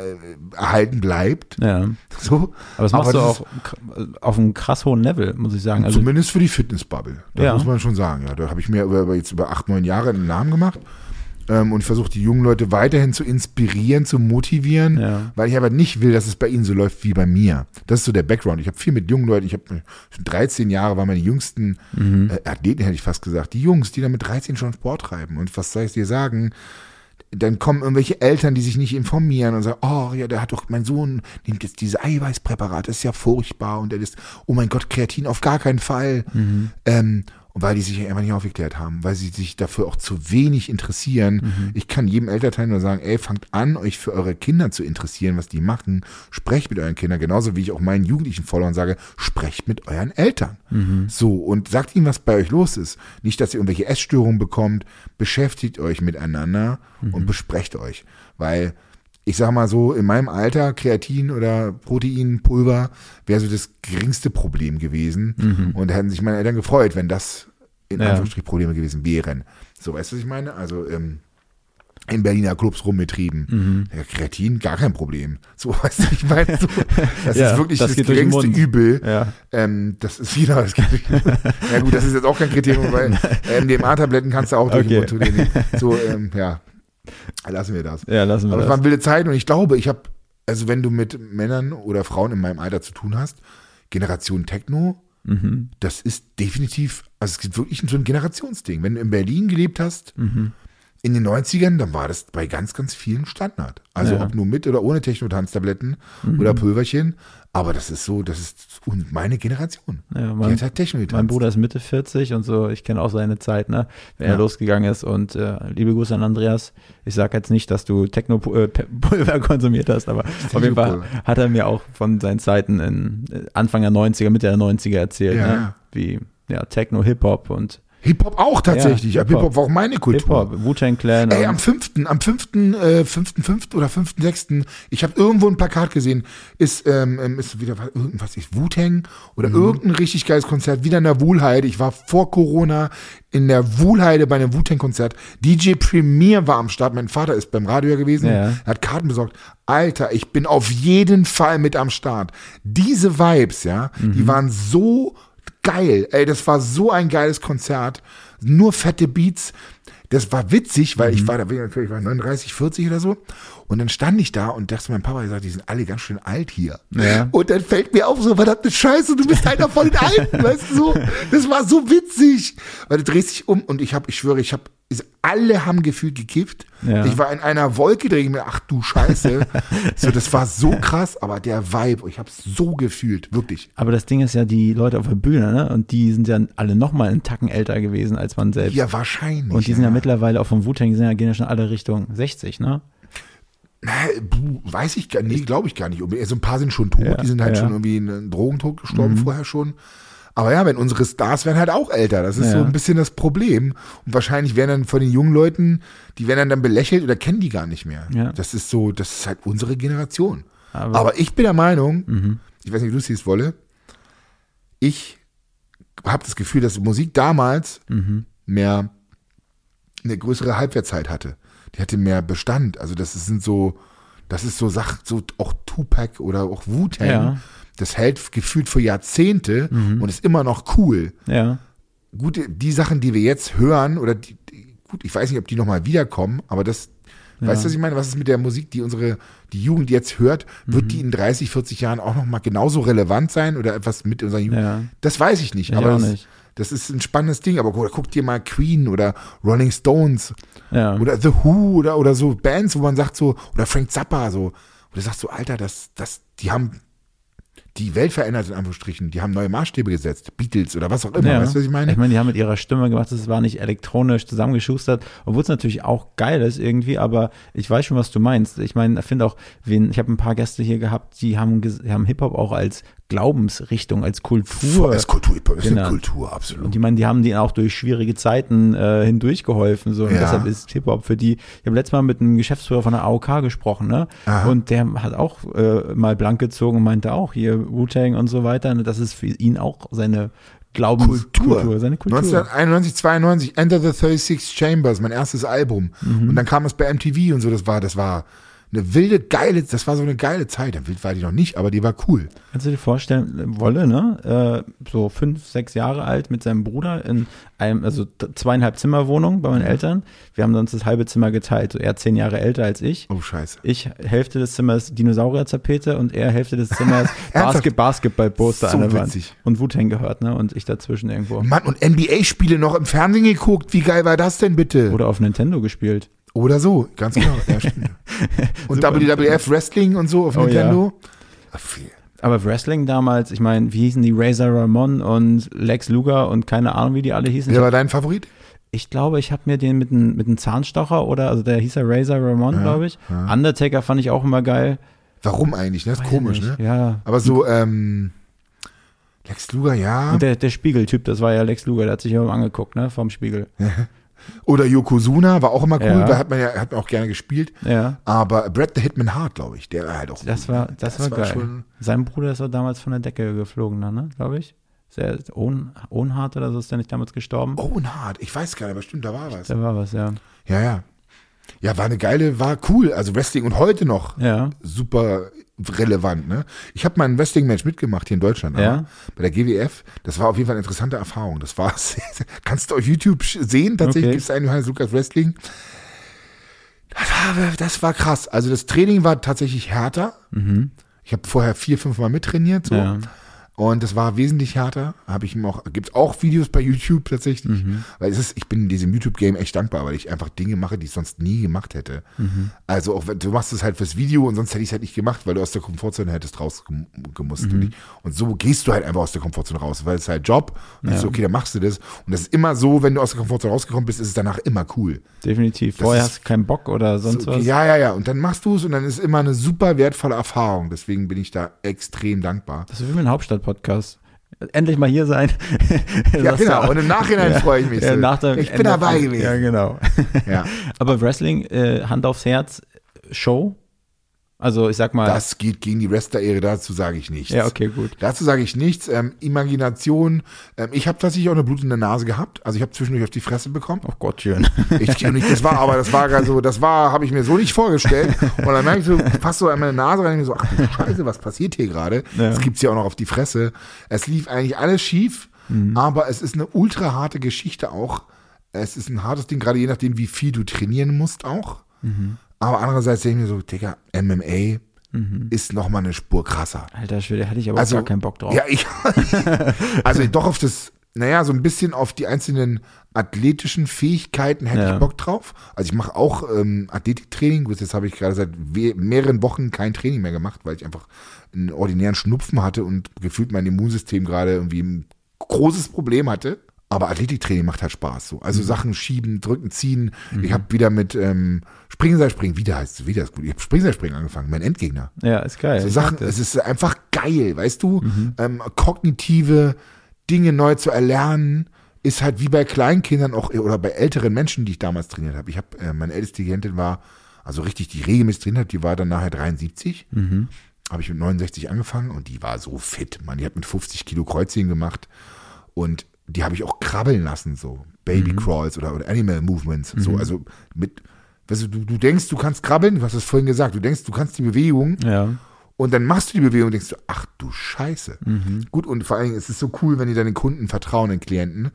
erhalten bleibt. Ja. So. Aber das machst du ist auch k- auf einem krass hohen Level, muss ich sagen. Also, Zumindest für die Fitnessbubble. Das Ja. muss man schon sagen. Ja, da habe ich mir über, über jetzt über acht, neun Jahre einen Namen gemacht. Ähm, und versuche die jungen Leute weiterhin zu inspirieren, zu motivieren, Ja. weil ich aber nicht will, dass es bei ihnen so läuft wie bei mir. Das ist so der Background. Ich habe viel mit jungen Leuten, ich habe schon 13 Jahre, waren meine jüngsten Mhm. äh, Athleten, hätte ich fast gesagt. Die Jungs, die dann mit 13 schon Sport treiben. Und was soll ich dir sagen? dann kommen irgendwelche Eltern, die sich nicht informieren und sagen, oh ja, der hat doch, mein Sohn nimmt jetzt diese Eiweißpräparate, das ist ja furchtbar und der ist, oh mein Gott, Kreatin auf gar keinen Fall. Ähm, und weil die sich einfach nicht aufgeklärt haben, weil sie sich dafür auch zu wenig interessieren. Ich kann jedem Elternteil nur sagen, ey, fangt an, euch für eure Kinder zu interessieren, was die machen. Sprecht mit euren Kindern, genauso wie ich auch meinen jugendlichen Followern sage, sprecht mit euren Eltern. So, und sagt ihnen, was bei euch los ist. Nicht, dass ihr irgendwelche Essstörungen bekommt. Beschäftigt euch miteinander und besprecht euch. Weil ich sag mal so, in meinem Alter, Kreatin oder Proteinpulver wäre so das geringste Problem gewesen. Und da hätten sich meine Eltern gefreut, wenn das in Ja. Anführungsstrichen Probleme gewesen wären. So, weißt du, was ich meine? Also, ähm, in Berliner Clubs rumgetrieben. Ja, Kreatin, gar kein Problem. So, weißt du, ich meine, so, das Ja, ist wirklich das das, geringste. Übel. Ja. Ähm, das ist wieder, das geht. Ja gut, das ist jetzt auch kein Kriterium, weil MDMA-Tabletten kannst du auch durch Okay. den Mund nehmen. So, ähm, ja, lassen wir das. Ja, lassen wir Aber es das. waren wilde Zeiten und ich glaube, ich habe, also wenn du mit Männern oder Frauen in meinem Alter zu tun hast, Generation Techno, Mhm. das ist definitiv, also es gibt wirklich so ein Generationsding. Wenn du in Berlin gelebt hast, Mhm. in den 90ern, dann war das bei ganz, ganz vielen Standard. Also Ja. Mhm. ob nur mit oder ohne Techno-Tanztabletten oder Pulverchen. Aber das ist so, das ist und meine Generation. Ja, die mein- hat halt Techno getanzt. Mein Bruder ist Mitte 40 und so, ich kenne auch seine Zeit, ne, wenn er Ja. losgegangen ist. Und äh, liebe Grüße an Andreas. Ich sage jetzt nicht, dass du Techno-Pulver konsumiert hast, aber auf jeden Fall hat er mir auch von seinen Zeiten in äh, Anfang der 90er, Mitte der 90er erzählt, Ja, ne? wie ja, Techno, Hip-Hop und Hip-Hop auch tatsächlich. Ja, Hip-Hop. Hip-Hop war auch meine Kultur. Hip-Hop, Wu-Tang Clan. Ey, am 5., am 5., äh, 5., 5. oder 5., 6., ich habe irgendwo ein Plakat gesehen, ist, ähm, ähm, ist wieder was, irgendwas, ist Wu-Tang oder irgendein richtig geiles Konzert, wieder in der Wuhlheide. Ich war vor Corona in der Wuhlheide bei einem Wu-Tang-Konzert. DJ Premier war am Start, mein Vater ist beim Radio gewesen, Ja. er hat Karten besorgt. Alter, ich bin auf jeden Fall mit am Start. Diese Vibes, ja, die waren so geil. Ey, das war so ein geiles Konzert. Nur fette Beats. Das war witzig, weil ich war da, ich war 39, 40 oder so. Und dann stand ich da und dachte mein Papa, gesagt, die sind alle ganz schön alt hier. Ja. Und dann fällt mir auf, so, verdammte Scheiße, du bist einer von den Alten, weißt du so. Das war so witzig. Weil du drehst dich um und ich habe, ich schwöre, ich habe, alle haben gefühlt gekifft. Ja. Ich war in einer Wolke, ich mir, ach du Scheiße. so, das war so krass, aber der Vibe, ich habe es so gefühlt, wirklich. aber das Ding ist ja, die Leute auf der Bühne, ne? Und die sind ja alle nochmal einen Tacken älter gewesen als man selbst. Ja, wahrscheinlich. und die sind ja mittlerweile auch vom Wu-Tang, die sind ja, gehen ja schon alle Richtung 60, ne? Weiß ich gar nicht, glaube ich gar nicht. So ein paar sind schon tot, Ja, die sind halt ja. Mhm. schon irgendwie in einen Drogentod gestorben vorher schon. Aber ja, wenn unsere Stars werden halt auch älter. Das ist so Ja. ein bisschen das Problem. Und wahrscheinlich werden dann von den jungen Leuten, die werden dann, dann belächelt oder kennen die gar nicht mehr. Das ist so, das ist halt unsere Generation. Aber- Mhm. Aber, ich bin der Meinung, ich weiß nicht, wie du es siehst, Wolle, ich habe das Gefühl, dass Musik damals Mhm. mehr eine größere Halbwertszeit hatte. Die hatte mehr Bestand. Also das sind so, das ist so Sachen, so auch Tupac oder auch Wu-Tang. Ja. Das hält gefühlt für Jahrzehnte und ist immer noch cool. Ja. Gut, die Sachen, die wir jetzt hören, oder die, die, gut, ich weiß nicht, ob die nochmal wiederkommen, aber das, weißt du, was ich meine? Was ist mit der Musik, die unsere, die Jugend jetzt hört? Wird Mhm. die in 30, 40 Jahren auch nochmal genauso relevant sein oder etwas mit unserer Jugend? Ja. Das weiß ich nicht, Ich aber das, nicht. Das ist ein spannendes Ding. Aber guck, guck dir mal Queen oder Rolling Stones Ja. oder The Who oder, oder so Bands, wo man sagt so, oder Frank Zappa so, wo du sagst so, Alter, das, das, die haben die Welt verändert in Anführungsstrichen, die haben neue Maßstäbe gesetzt, Beatles oder was auch immer, Ja. weißt du, was ich meine? Ich meine, die haben mit ihrer Stimme gemacht, es war nicht elektronisch zusammengeschustert, obwohl es natürlich auch geil ist irgendwie, aber ich weiß schon, was du meinst. Ich meine, ich finde auch, wen, ich habe ein paar Gäste hier gehabt, die haben, haben Hip-Hop auch als Glaubensrichtung, als Kultur. Ist Kultur, Genau. Kultur, absolut. Und die meinen, die haben denen auch durch schwierige Zeiten äh, hindurchgeholfen. So. Und Ja. deshalb ist Hip-Hop für die. Ich habe letztes Mal mit einem Geschäftsführer von der AOK gesprochen, ne? Aha. Und der hat auch äh, mal blank gezogen und meinte auch hier Wu-Tang und so weiter. Und das ist für ihn auch seine Glaubenskultur, Kultur. seine Kultur. 1991, 92, Enter the 36 Chambers, mein erstes Album. Mhm. Und dann kam es bei MTV und so, das war, das war eine wilde, geile, das war so eine geile Zeit. Wild war die noch nicht, aber die war cool. Kannst du dir vorstellen, Wolle, ne? Äh, so fünf, sechs Jahre alt mit seinem Bruder in einem, also zweieinhalb Zimmerwohnung bei meinen Eltern. Wir haben uns das halbe Zimmer geteilt. So er zehn Jahre älter als ich. Oh, scheiße. Ich Hälfte des Zimmers Dinosaurierzapete und er Hälfte des Zimmers? Basket Basketballposter So an der Wand. witzig. Und Wu-Tang gehört, ne? Und ich dazwischen irgendwo. Mann, und NBA-Spiele noch im Fernsehen geguckt. Wie geil war das denn bitte? Oder auf Nintendo gespielt. Oder so, ganz genau. Ja. Und. WWF Wrestling und so auf Oh, Nintendo. Ach, viel. Aber Wrestling damals, ich meine, wie hießen die Razor Ramon und Lex Luger und keine Ahnung, wie die alle hießen. Wer war dein Favorit? Ich glaube, ich habe mir den mit einem mit einem Zahnstocher oder, also der hieß ja Razor Ramon, glaube ich. Undertaker fand ich auch immer geil. Warum eigentlich? Ne? Das ist Weiß komisch, ne? Ja. Aber so, ähm, Lex Luger, ja. Und der, der Spiegeltyp, das war ja Lex Luger, der hat sich ja immer angeguckt, ne, vom Spiegel. Oder Yokozuna war auch immer cool, Ja. da hat man ja hat man auch gerne gespielt. Ja. Aber Brad the Hitman Hart, glaube ich, der war halt auch. Das war, das, war, geil. schon- Sein Bruder ist auch damals von der Decke geflogen, ne, glaube ich. Sehr Ohn, Ohnhart oder so ist der nicht damals gestorben. Owen Hart, ich weiß gar nicht, aber stimmt, da war was. Da war was, ja. Ja, ja. Ja, war eine geile, war cool. Also Wrestling und heute noch Ja. super relevant. Ne? Ich habe mal ein Wrestling-Match mitgemacht hier in Deutschland. aber Ja. Bei der GWF. Das war auf jeden Fall eine interessante Erfahrung. Das war, kannst du auf YouTube sehen. Tatsächlich Okay. gibt es einen Johannes Lukas Wrestling. Das war, das war krass. Also das Training war tatsächlich härter. Ich habe vorher vier, fünf Mal mittrainiert. So. Ja. Und das war wesentlich härter. Habe ich ihm auch, gibt es auch Videos bei YouTube tatsächlich. Mhm. Weil es ist, ich bin in diesem YouTube-Game echt dankbar, weil ich einfach Dinge mache, die ich sonst nie gemacht hätte. Mhm. Also auch wenn du machst es halt fürs Video und sonst hätte ich es halt nicht gemacht, weil du aus der Komfortzone hättest rausgemusst. Mhm. Und so gehst du halt einfach aus der Komfortzone raus, weil es ist halt Job. Und ja. so, okay, dann machst du das. Und das ist immer so, wenn du aus der Komfortzone rausgekommen bist, ist es danach immer cool. Definitiv. Das Vorher ist- hast du keinen Bock oder sonst So, was. ja, ja, ja. Und dann machst du es und dann ist immer eine super wertvolle Erfahrung. Deswegen bin ich da extrem dankbar. Das ist wie ein Hauptstadt-Podcast. Endlich mal hier sein. Ja, du genau. Und im Nachhinein freue ich mich. Ja, so. nach dem ich bin Ende dabei gewesen. Ja, genau. Ja. Aber Wrestling, äh, Hand aufs Herz, Show? Also ich sag mal. Das geht gegen die Wrestler-Ehre, dazu sage ich nichts. ja, okay, gut. Dazu sage ich nichts. Ähm, Imagination. Ähm, ich habe tatsächlich auch eine blutende Nase gehabt. Also ich habe zwischendurch auf die Fresse bekommen. Oh Gott, schön. Ich, und ich, das war aber, das war gar so, das war, habe ich mir so nicht vorgestellt. Und dann merke ich so, fast so an meine Nase rein, und ich so, ach Scheiße, was passiert hier gerade? Ja. Das gibt's ja auch noch auf die Fresse. Es lief eigentlich alles schief, aber es ist eine ultra harte Geschichte auch. Es ist ein hartes Ding, gerade je nachdem, wie viel du trainieren musst auch. Aber andererseits denke ich mir so, Digga, MMA ist noch mal eine Spur krasser. Alter Schwede, hätte ich aber auch gar keinen Bock drauf. Ja, ich. also doch auf das, naja, so ein bisschen auf die einzelnen athletischen Fähigkeiten hätte Ja. ich Bock drauf. Also ich mache auch ähm, Athletiktraining. Gut, jetzt habe ich gerade seit mehreren Wochen kein Training mehr gemacht, weil ich einfach einen ordinären Schnupfen hatte und gefühlt mein Immunsystem gerade irgendwie ein großes Problem hatte. Aber Athletiktraining macht halt Spaß. So. Mhm. Also Sachen schieben, drücken, ziehen. Ich habe wieder mit ähm, Springseilspringen, wieder heißt es, wieder ist gut. Ich habe Springseilspringen angefangen, mein Endgegner. Ja, ist geil. So Sachen, es ist einfach geil, weißt du? Mhm. Ähm, kognitive Dinge neu zu erlernen, ist halt wie bei Kleinkindern auch oder bei älteren Menschen, die ich damals trainiert habe. Ich habe, äh, meine älteste Klientin war, also richtig, die regelmäßig trainiert hat, die war dann nachher 73. Mhm. Habe ich mit 69 angefangen und die war so fit, man. Die hat mit 50 Kilo Kreuzheben gemacht und die habe ich auch krabbeln lassen, so Baby Crawls oder, oder Animal Movements, so, also mit, weißt du, du, du denkst, du kannst krabbeln, du hast es vorhin gesagt, du denkst, du kannst die Bewegung Ja. und dann machst du die Bewegung und denkst du, ach du Scheiße. Mhm. Gut, und vor allen Dingen ist es so cool, wenn die deinen Kunden vertrauen, den Klienten,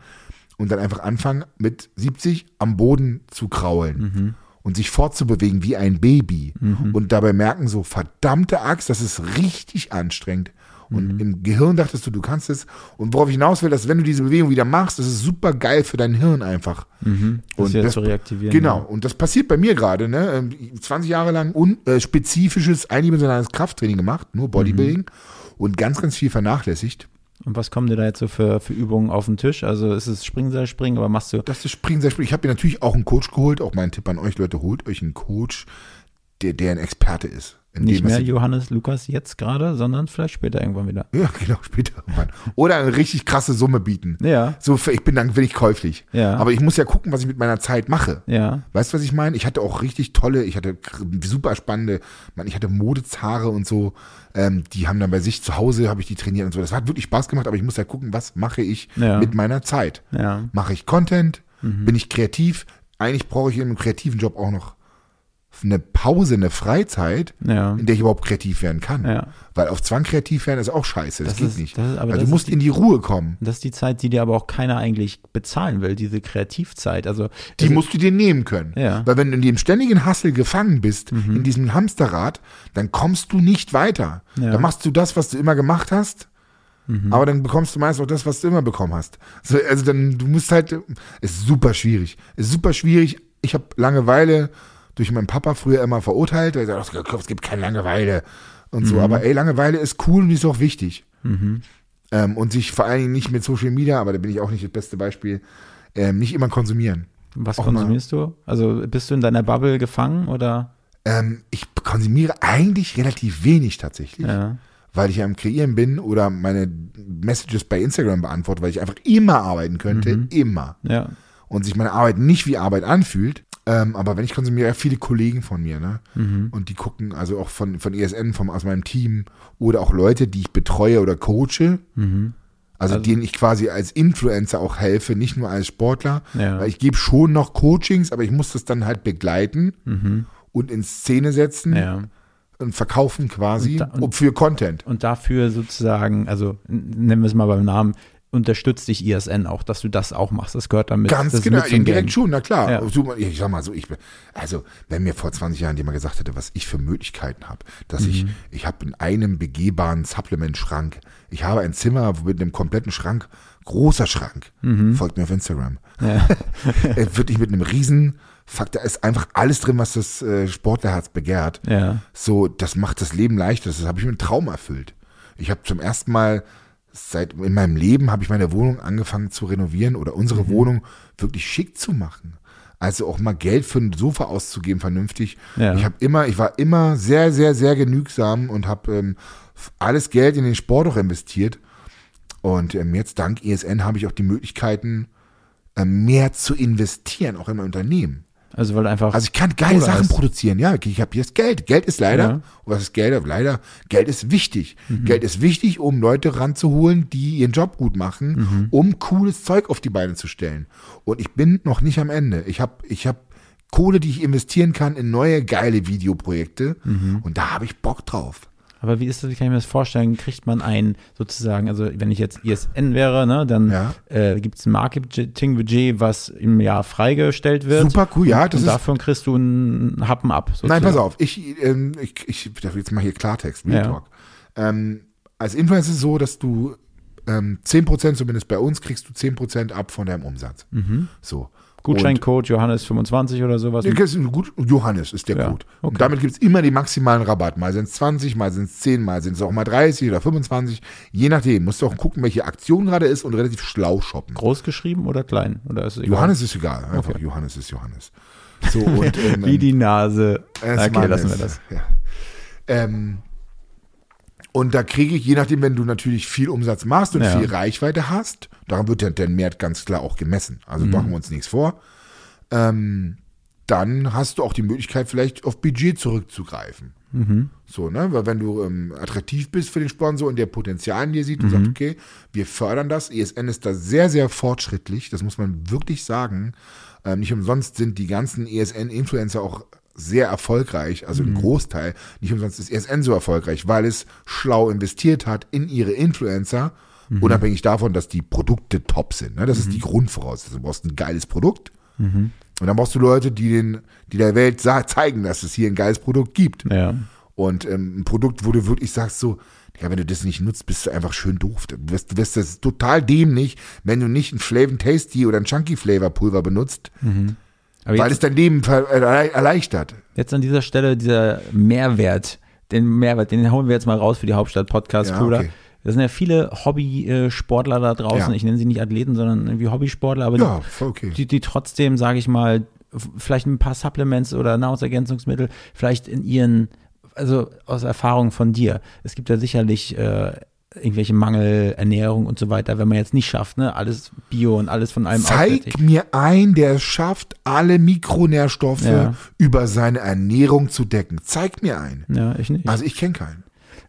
und dann einfach anfangen, mit 70 am Boden zu kraulen Mhm. und sich fortzubewegen wie ein Baby. Und dabei merken so, verdammte Axt, das ist richtig anstrengend. Mhm. Und im Gehirn dachtest du, du kannst es. Und worauf ich hinaus will, dass wenn du diese Bewegung wieder machst, das ist super geil für dein Hirn einfach. Mhm. Das wieder zu reaktivieren, Genau. ja. Und das passiert bei mir gerade. Ne? Ähm, 20 Jahre lang un, äh, spezifisches, eindimensionales Krafttraining gemacht, nur Bodybuilding Mhm. und ganz, ganz viel vernachlässigt. Und was kommen dir da jetzt so für, für Übungen auf den Tisch? Also ist es Springseilspringen, aber machst du. Das ist Springen sehr springen. Ich habe mir natürlich auch einen Coach geholt. Auch mein Tipp an euch, Leute, holt euch einen Coach, der, der ein Experte ist. Nicht mehr Johannes Lukas jetzt gerade, sondern vielleicht später irgendwann wieder. Ja, genau, später irgendwann. Oder eine richtig krasse Summe bieten. Ja. So, ich bin dann wirklich käuflich. Ja. Aber ich muss ja gucken, was ich mit meiner Zeit mache. Ja. Weißt du, was ich meine? Ich hatte auch richtig tolle, ich hatte super spannende, man, ich hatte Modezare und so, ähm, die haben dann bei sich zu Hause, habe ich die trainiert und so. Das hat wirklich Spaß gemacht, aber ich muss ja gucken, was mache ich Ja. mit meiner Zeit. Ja. Mache ich Content? Mhm. Bin ich kreativ? Eigentlich brauche ich in einem kreativen Job auch noch eine Pause, eine Freizeit, Ja. in der ich überhaupt kreativ werden kann. Ja. Weil auf Zwang kreativ werden ist auch scheiße. Das, Das geht ist- nicht. das ist- das du musst die- in die Ruhe kommen. Das ist die Zeit, die dir aber auch keiner eigentlich bezahlen will, diese Kreativzeit. Also Die also, musst du dir nehmen können. Ja. Mhm. Weil wenn du in dem ständigen Hassel gefangen bist, in diesem Hamsterrad, dann kommst du nicht weiter. Mhm. Dann machst du das, was du immer gemacht hast, aber dann bekommst du meist auch das, was du immer bekommen hast. So, also dann, du musst halt, es ist super schwierig. Es ist super schwierig. Ich habe Langeweile durch meinen Papa früher immer verurteilt. Er sagt, es gibt keine Langeweile und Mhm. so. Aber ey, Langeweile ist cool und ist auch wichtig. Ähm, und sich vor allen Dingen nicht mit Social Media, aber da bin ich auch nicht das beste Beispiel, ähm, nicht immer konsumieren. was auch mal- konsumierst du? Also bist du in deiner Bubble gefangen oder? Ähm, ich konsumiere eigentlich relativ wenig tatsächlich, Ja. weil ich am Kreieren bin oder meine Messages bei Instagram beantworte, weil ich einfach immer arbeiten könnte, Mhm. immer. Ja. Und sich meine Arbeit nicht wie Arbeit anfühlt. Ähm, aber wenn ich konsumiere, ja viele Kollegen von mir, ne? Mhm. Und die gucken, also auch von, von ESN, vom, aus meinem Team oder auch Leute, die ich betreue oder coache. Mhm. Also, Also- denen ich quasi als Influencer auch helfe, nicht nur als Sportler. Ja. Weil ich gebe schon noch Coachings, aber ich muss das dann halt begleiten und in Szene setzen Mhm. Ja. und verkaufen quasi Und da- und- für Content. Und dafür sozusagen, also nennen wir es mal beim Namen, unterstützt dich ISN auch, dass du das auch machst. Das gehört damit. Ganz genau, mit indirekt schon, na klar. Ja. So, Ich sag mal so, ich bin, also wenn mir vor 20 Jahren jemand gesagt hätte, was ich für Möglichkeiten habe, dass ich, Mhm. ich habe in einem begehbaren Supplement-Schrank, ich habe ein Zimmer mit einem kompletten Schrank, großer Schrank, Mhm. folgt mir auf Instagram, äh, wirklich mit einem riesen, fuck, da ist einfach alles drin, was das äh, Sportlerherz begehrt. Ja. So, das macht das Leben leichter, das habe ich mir einen Traum erfüllt. Ich habe zum ersten Mal seit in meinem Leben habe ich meine Wohnung angefangen zu renovieren oder unsere Wohnung wirklich schick zu machen. Also auch mal Geld für ein Sofa auszugeben, vernünftig. Ja. Ich habe immer, ich war immer sehr, sehr, sehr genügsam und habe ähm, alles Geld in den Sport auch investiert. Und ähm, jetzt dank ESN habe ich auch die Möglichkeiten, ähm, mehr zu investieren, auch in mein Unternehmen. Also weil einfach. Also ich kann geile Sachen hast. produzieren. Ja, ich habe jetzt Geld. Geld ist leider, Ja. was ist Geld? Leider, Geld ist wichtig. Mhm. Geld ist wichtig, um Leute ranzuholen, die ihren Job gut machen, Mhm. um cooles Zeug auf die Beine zu stellen. Und ich bin noch nicht am Ende. Ich habe ich hab Kohle, die ich investieren kann in neue geile Videoprojekte. Mhm. Und da habe ich Bock drauf. Aber wie ist das, wie kann ich mir das vorstellen? Kriegt man ein sozusagen, also wenn ich jetzt ISN wäre, ne, dann Ja. äh, gibt es ein Marketingbudget, was im Jahr freigestellt wird. Super cool, ja, das und ist- dafür kriegst du einen Happen ab. Sozusagen. Nein, pass auf. Ich, ähm, ich, ich jetzt mal hier Klartext, Real Ja. Talk. Ähm, als Influencer ist es so, dass du ähm, 10%, zumindest bei uns, kriegst du 10% ab von deinem Umsatz. So. Gutscheincode Johannes25 oder sowas. Gut, Johannes ist der Ja, Code. okay. Und damit gibt es immer den maximalen Rabatt. Mal sind es 20, mal sind es 10, mal sind es auch mal 30 oder 25. Je nachdem. Musst du auch gucken, welche Aktion gerade ist und relativ schlau shoppen. Groß geschrieben oder klein? Oder ist? Johannes ist egal. Einfach Okay. Johannes ist Johannes. So, und, ähm, Wie die Nase. Okay, lassen wir das. Ja. Ähm, und da kriege ich, je nachdem, wenn du natürlich viel Umsatz machst und Ja. viel Reichweite hast, daran wird ja der Wert ganz klar auch gemessen. Mhm. Also machen wir uns nichts vor. Ähm, dann hast du auch die Möglichkeit, vielleicht auf Budget zurückzugreifen. Mhm. So, ne? Weil wenn du ähm, attraktiv bist für den Sponsor und der Potenzial in dir sieht und Mhm. sagt, okay, wir fördern das. ESN ist da sehr, sehr fortschrittlich. Das muss man wirklich sagen. Ähm, nicht umsonst sind die ganzen ESN-Influencer auch sehr erfolgreich, also Mhm. ein Großteil. Nicht umsonst ist ESN so erfolgreich, weil es schlau investiert hat in ihre Influencer, Mhm. unabhängig davon, dass die Produkte top sind. Ne? Das ist die Grundvoraussetzung. Du brauchst ein geiles Produkt. Mhm. Und dann brauchst du Leute, die, den, die der Welt zeigen, dass es hier ein geiles Produkt gibt. Ja. Und ähm, ein Produkt, wo du wirklich sagst, so, ja, wenn du das nicht nutzt, bist du einfach schön doof. Du wirst, du wirst das total dämlich, wenn du nicht ein Flavor Tasty oder ein Chunky Flavor Pulver benutzt, Aber weil jetzt, es dein Leben erleichtert. jetzt an dieser Stelle dieser Mehrwert, den Mehrwert, den holen wir jetzt mal raus für die Hauptstadt Podcast Ja, okay. Da sind ja viele Hobby-Sportler da draußen. Ja. Ich nenne sie nicht Athleten, sondern irgendwie Hobbysportler, aber Ja, voll okay. die, die trotzdem, sage ich mal, vielleicht ein paar Supplements oder Nahrungsergänzungsmittel vielleicht in ihren, also aus Erfahrung von dir. Es gibt ja sicherlich äh, irgendwelche Mangelernährung und so weiter, wenn man jetzt nicht schafft, ne, alles Bio und alles von allem Zeig aufwertig. mir einen, der schafft, alle Mikronährstoffe Ja. über seine Ernährung zu decken. Zeig mir einen. Ja, ich nicht. Also ich kenne keinen.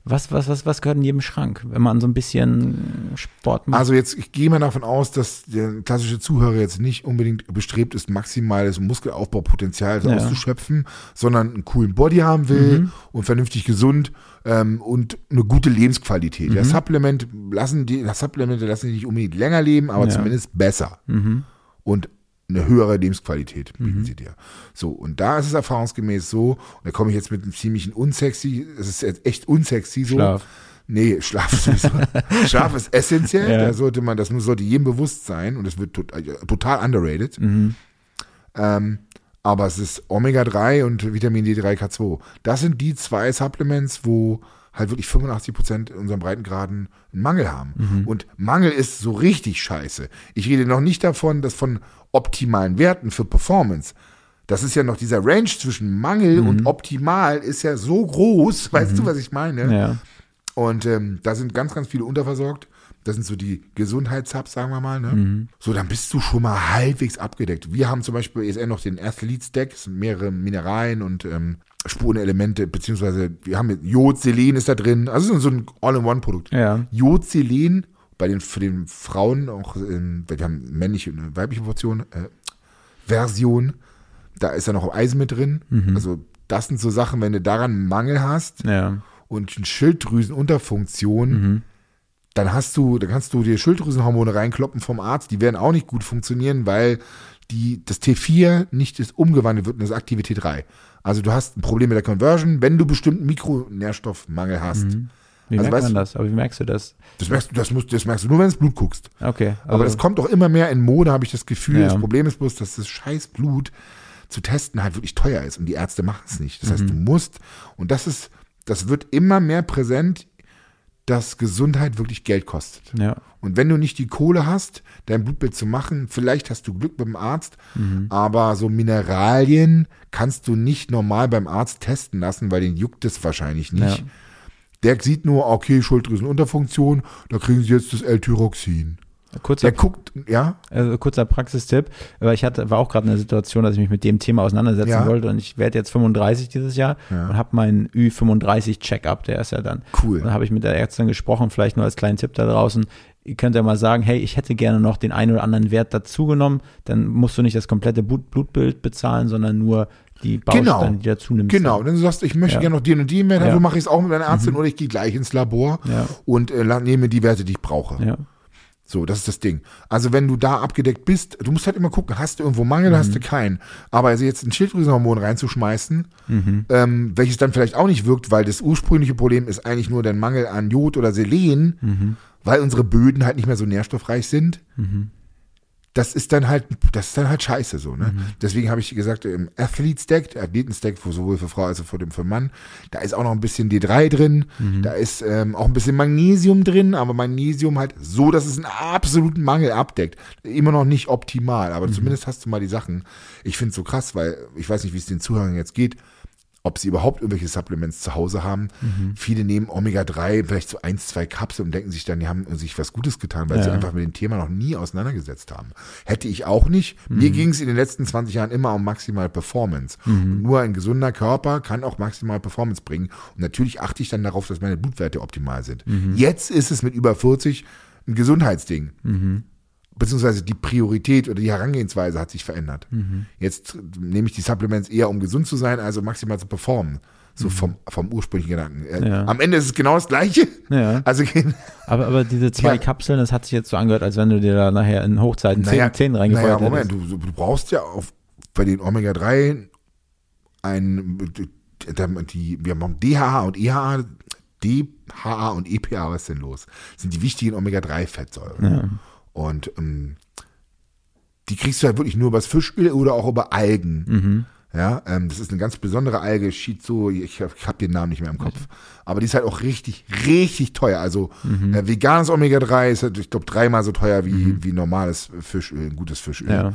Was, was, was, was gehört in jedem Schrank, wenn man so ein bisschen Sport macht? Also jetzt, ich gehe mal davon aus, dass der klassische Zuhörer jetzt nicht unbedingt bestrebt ist, maximales Muskelaufbaupotenzial Ja. auszuschöpfen, sondern einen coolen Body haben will Mhm. und vernünftig gesund ähm, und eine gute Lebensqualität. Mhm. Ja, Supplement lassen die, Supplemente lassen die nicht unbedingt länger leben, aber Ja. Mhm. zumindest besser. Und eine höhere Lebensqualität bieten sie dir. So, und da ist es erfahrungsgemäß so, und da komme ich jetzt mit einem ziemlichen unsexy, es ist jetzt echt unsexy so. Schlaf. Nee, Schlaf ist sowieso. Schlaf ist essentiell. Ja. Da sollte man, das sollte jedem bewusst sein und es wird äh, total underrated. Mhm. Ähm, aber es ist Omega-3 und Vitamin D3K2. Das sind die zwei Supplements, wo halt wirklich 85 Prozent in unseren Breitengraden einen Mangel haben. Mhm. Und Mangel ist so richtig scheiße. Ich rede noch nicht davon, dass von optimalen Werten für Performance. Das ist ja noch dieser Range zwischen Mangel Mhm. und optimal ist ja so groß. Weißt du, was ich meine? ja. Und ähm, da sind ganz, ganz viele unterversorgt. Das sind so die Gesundheitshubs, sagen wir mal. Ne? Mhm. So, dann bist du schon mal halbwegs abgedeckt. Wir haben zum Beispiel ESN noch den Athletes-Deck, mehrere Mineralien und ähm, Spurenelemente, beziehungsweise wir haben mit Jod, Selen ist da drin. Also so ein All-in-One-Produkt. Ja. Jod, Selen, bei den, für den Frauen auch, ähm, wir haben männliche und weibliche Portion, äh, Version. Da ist ja noch Eisen mit drin. Mhm. Also das sind so Sachen, wenn du daran einen Mangel hast, Ja. und eine Schilddrüsenunterfunktion, Mhm. Dann hast du, dann kannst du dir Schilddrüsenhormone reinkloppen vom Arzt, die werden auch nicht gut funktionieren, weil die, das T4 nicht ist umgewandelt wird in das aktive T3. Also du hast ein Problem mit der Conversion, wenn du bestimmten Mikronährstoffmangel hast. Mhm. Wie Also merkt weißt man das? Aber wie merkst du das? Das merkst du, das musst, das merkst du nur, wenn du ins Blut guckst. Okay. Aber das kommt auch immer mehr in Mode, habe ich das Gefühl. Ja. Das Problem ist bloß, dass das scheiß Blut zu testen halt wirklich teuer ist und die Ärzte machen es nicht. Das heißt, du musst, und das ist, das wird immer mehr präsent, dass Gesundheit wirklich Geld kostet. Ja. Und wenn du nicht die Kohle hast, dein Blutbild zu machen, vielleicht hast du Glück beim Arzt, Mhm. aber so Mineralien kannst du nicht normal beim Arzt testen lassen, weil den juckt es wahrscheinlich nicht. Ja. Der sieht nur, okay, Schilddrüsenunterfunktion, da kriegen sie jetzt das L-Tyroxin. Kurzer, Der guckt, ja, also kurzer Praxistipp, aber ich hatte, war auch gerade in der Situation, dass ich mich mit dem Thema auseinandersetzen Ja. wollte und ich werde jetzt 35 dieses Jahr Ja. und habe meinen Ü35-Check-up, der ist ja dann. Cool. Und dann habe ich mit der Ärztin gesprochen, vielleicht nur als kleinen Tipp da draußen. Ihr könnt ja mal sagen, hey, ich hätte gerne noch den einen oder anderen Wert dazugenommen, dann musst du nicht das komplette Blut, Blutbild bezahlen, sondern nur die Bausteine, Genau. die dazu nimmst. Genau, dann sagst du, ich möchte Ja. gerne noch den und den Wert, Ja. Mhm. also mache ich es auch mit meiner Ärztin oder ich gehe gleich ins Labor Ja. und äh, nehme die Werte, die ich brauche. Ja. So, das ist das Ding. Also wenn du da abgedeckt bist, du musst halt immer gucken, hast du irgendwo Mangel Mhm. hast du keinen. Aber also jetzt ein Schilddrüsenhormon reinzuschmeißen, Mhm. ähm, welches dann vielleicht auch nicht wirkt, weil das ursprüngliche Problem ist eigentlich nur der Mangel an Jod oder Selen, Mhm. weil unsere Böden halt nicht mehr so nährstoffreich sind. Das ist dann halt, das ist dann halt scheiße so, ne? Deswegen habe ich gesagt, im Athlete Stack, der Athleten-Stack, sowohl für Frau als auch für den für Mann, da ist auch noch ein bisschen D3 drin, da ist ähm, auch ein bisschen Magnesium drin, aber Magnesium halt so, dass es einen absoluten Mangel abdeckt. Immer noch nicht optimal, aber zumindest hast du mal die Sachen. Ich finde es so krass, weil ich weiß nicht, wie es den Zuhörern jetzt geht, ob sie überhaupt irgendwelche Supplements zu Hause haben. Viele nehmen Omega-3, vielleicht so eins, zwei Kapseln und denken sich dann, die haben sich was Gutes getan, weil sie Ja. einfach mit dem Thema noch nie auseinandergesetzt haben. Hätte ich auch nicht. Mir ging es in den letzten 20 Jahren immer um maximal Performance. Und nur ein gesunder Körper kann auch maximal Performance bringen. Und natürlich achte ich dann darauf, dass meine Blutwerte optimal sind. Jetzt ist es mit über 40 ein Gesundheitsding beziehungsweise die Priorität oder die Herangehensweise hat sich verändert. Mhm. Jetzt nehme ich die Supplements eher, um gesund zu sein, also maximal zu performen. So vom, vom ursprünglichen Gedanken. Äh. Ja. Am Ende ist es genau das Gleiche. Ja. Also, Aber, aber diese zwei Ja. Kapseln, das hat sich jetzt so angehört, als wenn du dir da nachher in Hochzeiten naja, zehn, zehn reingefeuert naja, Moment, du, du brauchst ja auf, bei den Omega-3 ein, die, wir haben DHA und EHA, DHA und EPA, was ist denn los? Das sind die wichtigen Omega-3-Fettsäuren. Und ähm, die kriegst du halt wirklich nur über das Fischöl oder auch über Algen. Mhm. Ja, ähm, das ist eine ganz besondere Alge, Shizu, ich habe hab den Namen nicht mehr im Kopf. Aber die ist halt auch richtig, richtig teuer. Also Mhm. äh, veganes Omega-3 ist, halt, ich glaube, dreimal so teuer wie, wie normales Fischöl, ein gutes Fischöl. Mhm. Ja.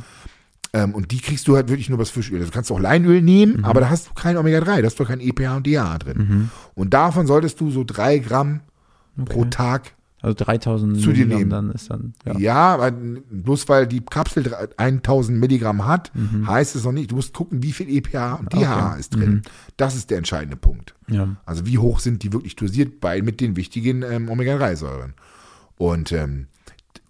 Ähm, und die kriegst du halt wirklich nur über das Fischöl. Also Du kannst auch Leinöl nehmen, Mhm. aber da hast du kein Omega-3, da hast du kein EPA und DHA drin. Und davon solltest du so drei Gramm pro Tag Also 3000 Zu dir Milligramm nehmen. dann ist dann, ja. ja, bloß weil die Kapsel drei- 1000 Milligramm hat, Mhm. heißt es noch nicht. Du musst gucken, wie viel EPA und DHA Okay. ist drin. Das ist der entscheidende Punkt. ja. Also wie hoch sind die wirklich dosiert bei mit den wichtigen ähm, Omega-3-Säuren. Und ähm,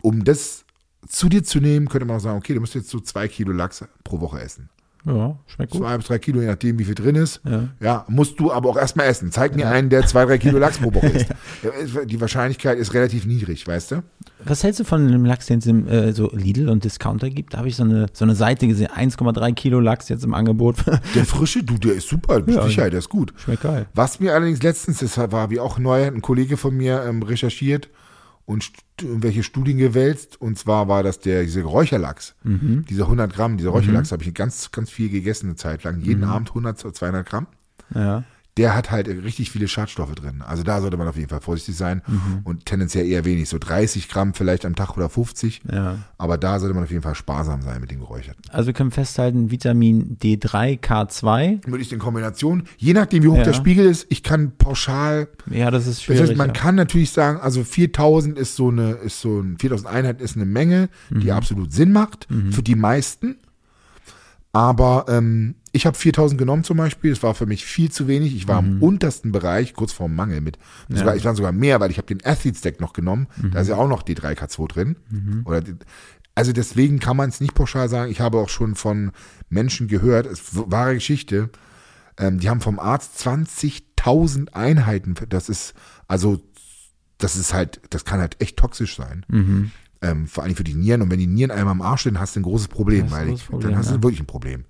um das zu dir zu nehmen, könnte man auch sagen, okay, du musst jetzt so zwei Kilo Lachs pro Woche essen. Ja, schmeckt gut. Zwei bis drei Kilo, je nachdem, wie viel drin ist. Ja. Ja, musst du aber auch erstmal essen. Zeig mir einen, der zwei, drei Kilo Lachs pro Woche isst. Ja, Die Wahrscheinlichkeit ist relativ niedrig, weißt du? Was hältst du von dem Lachs, den es im äh, so Lidl und Discounter gibt? Da habe ich so eine, so eine Seite gesehen, 1,3 Kilo Lachs jetzt im Angebot. Der frische, du, der ist super, mit Ja. Sicherheit, der ist gut. Schmeckt geil. Was mir allerdings letztens, das war wie auch neu, ein Kollege von mir ähm, recherchiert und irgendwelche Studien gewälzt. Und zwar war das der, dieser Räucherlachs. Mhm. Dieser 100 Gramm, dieser Räucherlachs habe ich ganz, ganz viel gegessen eine Zeit lang. Mhm. Jeden Abend 100, zu 200 Gramm. Ja. Der hat halt richtig viele Schadstoffe drin. Also da sollte man auf jeden Fall vorsichtig sein. Mhm. Und tendenziell eher wenig. So 30 Gramm vielleicht am Tag oder 50. Ja. Aber da sollte man auf jeden Fall sparsam sein mit dem Geräucherten. Also wir können festhalten, Vitamin D3, K2. Würde ich in Kombination, je nachdem wie hoch Ja. der Spiegel ist, ich kann pauschal Ja, das ist Das schwierig. heißt, man ja. kann natürlich sagen, also 4000 ist so eine, ist so ein, 4000 Einheiten ist eine Menge, Mhm. die absolut Sinn macht für die meisten. Aber ähm, ich habe 4000 genommen zum Beispiel. Das war für mich viel zu wenig. Ich war im untersten Bereich, kurz vorm Mangel mit. Sogar, Mhm. Ja. Mhm. Ich war sogar mehr, weil ich habe den Athlete Stack noch genommen. Da ist ja auch noch D3K2 drin. Oder die, also deswegen kann man es nicht pauschal sagen. Ich habe auch schon von Menschen gehört, es ist wahre Geschichte, ähm, die haben vom Arzt 20.000 Einheiten. Das ist also das ist halt, das kann halt echt toxisch sein. Mhm. Ähm, vor allem für die Nieren. Und wenn die Nieren einmal am Arsch sind, hast du ein großes Problem. Weil ich, Problem, dann hast du ja. wirklich ein Problem.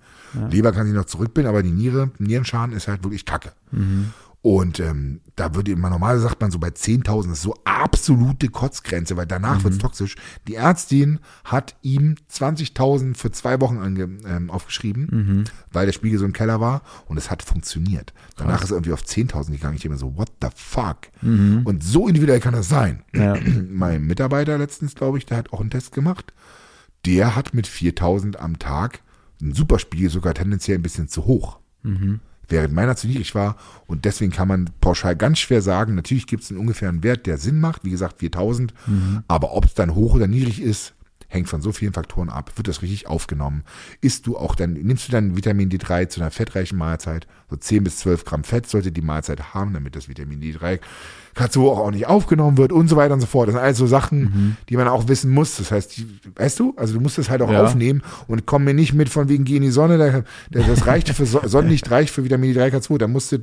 Leber kann sich noch zurückbilden, aber die Niere, Nierenschaden ist halt wirklich Kacke. Mhm. Und ähm, da würde man normal sagt man so bei 10.000 das ist so absolute Kotzgrenze, weil danach Mhm. wird's toxisch. Die Ärztin hat ihm 20.000 für zwei Wochen ange, ähm, aufgeschrieben, Mhm. weil der Spiegel so im Keller war und es hat funktioniert. Danach ist er irgendwie auf 10.000 gegangen. Ich denke mir so, what the fuck? Und so individuell kann das sein. Mhm. Ja. Mein Mitarbeiter letztens, glaube ich, der hat auch einen Test gemacht. Der hat mit 4.000 am Tag einen Superspiegel sogar tendenziell ein bisschen zu hoch. Während meiner zu niedrig war. Und deswegen kann man pauschal ganz schwer sagen, natürlich gibt es einen ungefähren Wert, der Sinn macht, wie gesagt 4000, aber ob es dann hoch oder niedrig ist, hängt von so vielen Faktoren ab. Wird das richtig aufgenommen? Isst du auch dann, nimmst du dann Vitamin D3 zu einer fettreichen Mahlzeit? So 10 bis 12 Gramm Fett sollte die Mahlzeit haben, damit das Vitamin D3 so auch nicht aufgenommen wird und so weiter und so fort. Das sind alles so Sachen, die man auch wissen muss. Das heißt, die, weißt du, also du musst das halt auch Ja. aufnehmen und komm mir nicht mit von wegen geh in die Sonne, da, da, das reicht für So- Sonnenlicht reicht für Vitamin D3 K2. Da musst du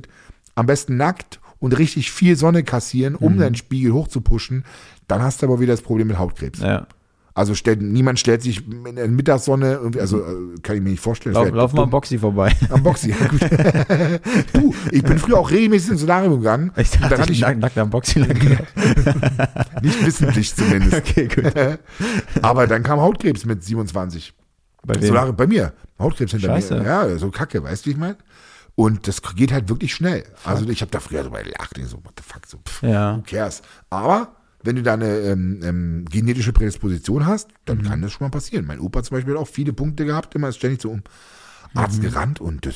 am besten nackt und richtig viel Sonne kassieren, um deinen Spiegel hochzupuschen. Dann hast du aber wieder das Problem mit Hautkrebs. ja. Also stellt, niemand stellt sich in der Mittagssonne, irgendwie, also äh, kann ich mir nicht vorstellen. Lauf, lauf mal dumm. Boxy vorbei. Am Boxy, ja gut. du, ich bin früher auch regelmäßig ins Solarium gegangen. Ich dachte, hatte ich nackt, nackt am Boxy lang nicht wissentlich zumindest. Okay, gut. Aber dann kam Hautkrebs mit 27. Bei? Solarium bei mir. Hautkrebs hinter Scheiße. mir. Ja, so kacke, weißt du, wie ich meine? Und das geht halt wirklich schnell. Also ich habe da früher drüber gelacht, ich so, what the fuck, so, pff, Ja. who cares. Aber wenn du da eine ähm, ähm, genetische Prädisposition hast, dann Mhm. kann das schon mal passieren. Mein Opa zum Beispiel hat auch viele Punkte gehabt, immer ist ständig so um Arzt Mhm. gerannt und das,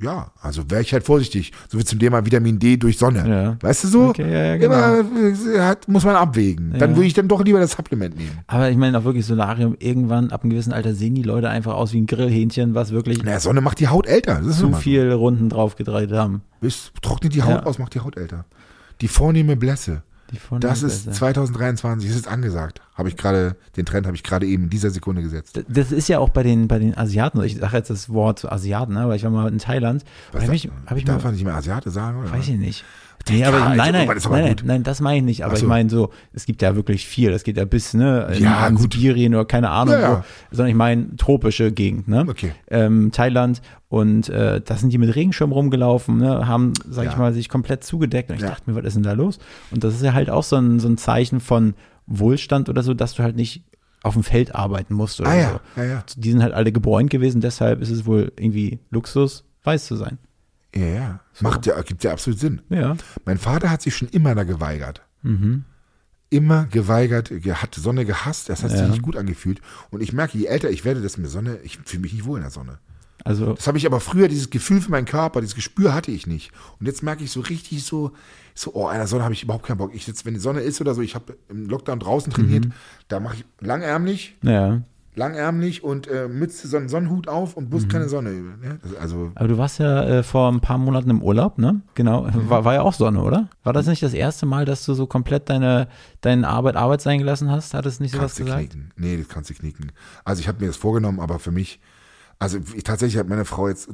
ja, also wäre ich halt vorsichtig. So wie zum Thema Vitamin D durch Sonne. Ja. Weißt du so? Okay, ja, ja, genau. Immer äh, hat, muss man abwägen. Dann würde ich dann doch lieber das Supplement nehmen. Aber ich meine auch wirklich Solarium, irgendwann ab einem gewissen Alter sehen die Leute einfach aus wie ein Grillhähnchen, was wirklich Naja, Sonne macht die Haut älter. Zu immer so. viel Runden drauf gedreht haben. Bis, trocknet die Haut aus, macht die Haut älter. Die vornehme Blässe. Das ist Blässe. 2023, das ist angesagt. Habe ich gerade, den Trend habe ich gerade eben in dieser Sekunde gesetzt. Das ist ja auch bei den, bei den Asiaten. Ich sage jetzt das Wort Asiaten, ne? aber ich war mal in Thailand. Was hab da- ich, hab ich darf mal, man nicht mehr Asiate sagen? Oder? weiß ich nicht. Nee, Ja, aber also nein, nein, aber nein, nein, nein, das meine ich nicht. Aber so. ich meine so, es gibt ja wirklich viel. Es geht ja bis, ne, in, Ja, in. Sibirien oder keine Ahnung Ja, ja. wo. Sondern ich meine tropische Gegend, ne? Okay. Ähm, Thailand. Und äh, da sind die mit Regenschirm rumgelaufen, ne, haben, sag ich mal, sich komplett zugedeckt. Und ich dachte mir, was ist denn da los? Und das ist ja halt auch so ein, so ein Zeichen von Wohlstand oder so, dass du halt nicht auf dem Feld arbeiten musst oder Ah so. Die sind halt alle gebräunt gewesen, deshalb ist es wohl irgendwie Luxus, weiß zu sein. Ja, ja. Macht ja, gibt ja absolut Sinn. Ja. Mein Vater hat sich schon immer da geweigert. Mhm. Immer geweigert, ge- hat Sonne gehasst, das hat sich Ja. nicht gut angefühlt. Und ich merke, je älter ich werde, desto mehr Sonne, ich fühle mich nicht wohl in der Sonne. Also, Das habe ich aber früher, dieses Gefühl für meinen Körper, dieses Gespür hatte ich nicht. Und jetzt merke ich so richtig so, so, oh, einer Sonne habe ich überhaupt keinen Bock. Ich sitze, wenn die Sonne ist oder so, ich habe im Lockdown draußen trainiert, da mache ich langärmlich, ja. Langärmlich und äh, Mütze, so einen Sonnenhut auf und bloß keine Sonne. Ne? Also, Aber du warst ja äh, vor ein paar Monaten im Urlaub, ne? Genau. Mhm. War, war ja auch Sonne, oder? War das nicht das erste Mal, dass du so komplett deine, deine Arbeit Arbeit sein gelassen hast? Hattest du nicht sowas kannst gesagt? knicken. Nee, das kannst du knicken. Also ich habe mir das vorgenommen, aber für mich, also ich, tatsächlich hat meine Frau jetzt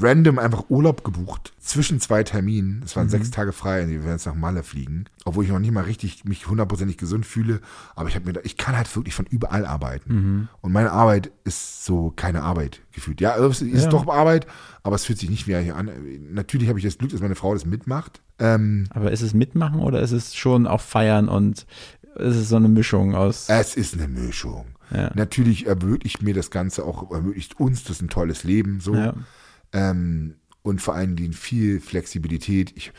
random einfach Urlaub gebucht zwischen zwei Terminen. Es waren Mhm. sechs Tage frei, die werden jetzt nach Malle fliegen, obwohl ich noch nicht mal richtig mich hundertprozentig gesund fühle. Aber ich habe mir, ich kann halt wirklich von überall arbeiten. Mhm. Und meine Arbeit ist so keine Arbeit gefühlt. Ja, es ist Ja. doch Arbeit, aber es fühlt sich nicht wie hier an. Natürlich habe ich das Glück, dass meine Frau das mitmacht. Ähm, Aber ist es mitmachen oder ist es schon auch feiern und ist es so eine Mischung aus. Es ist eine Mischung. Ja. Natürlich ermöglicht mir das Ganze auch, ermöglicht uns das ein tolles Leben so. Ja. Ähm, und vor allen Dingen viel Flexibilität. Ich,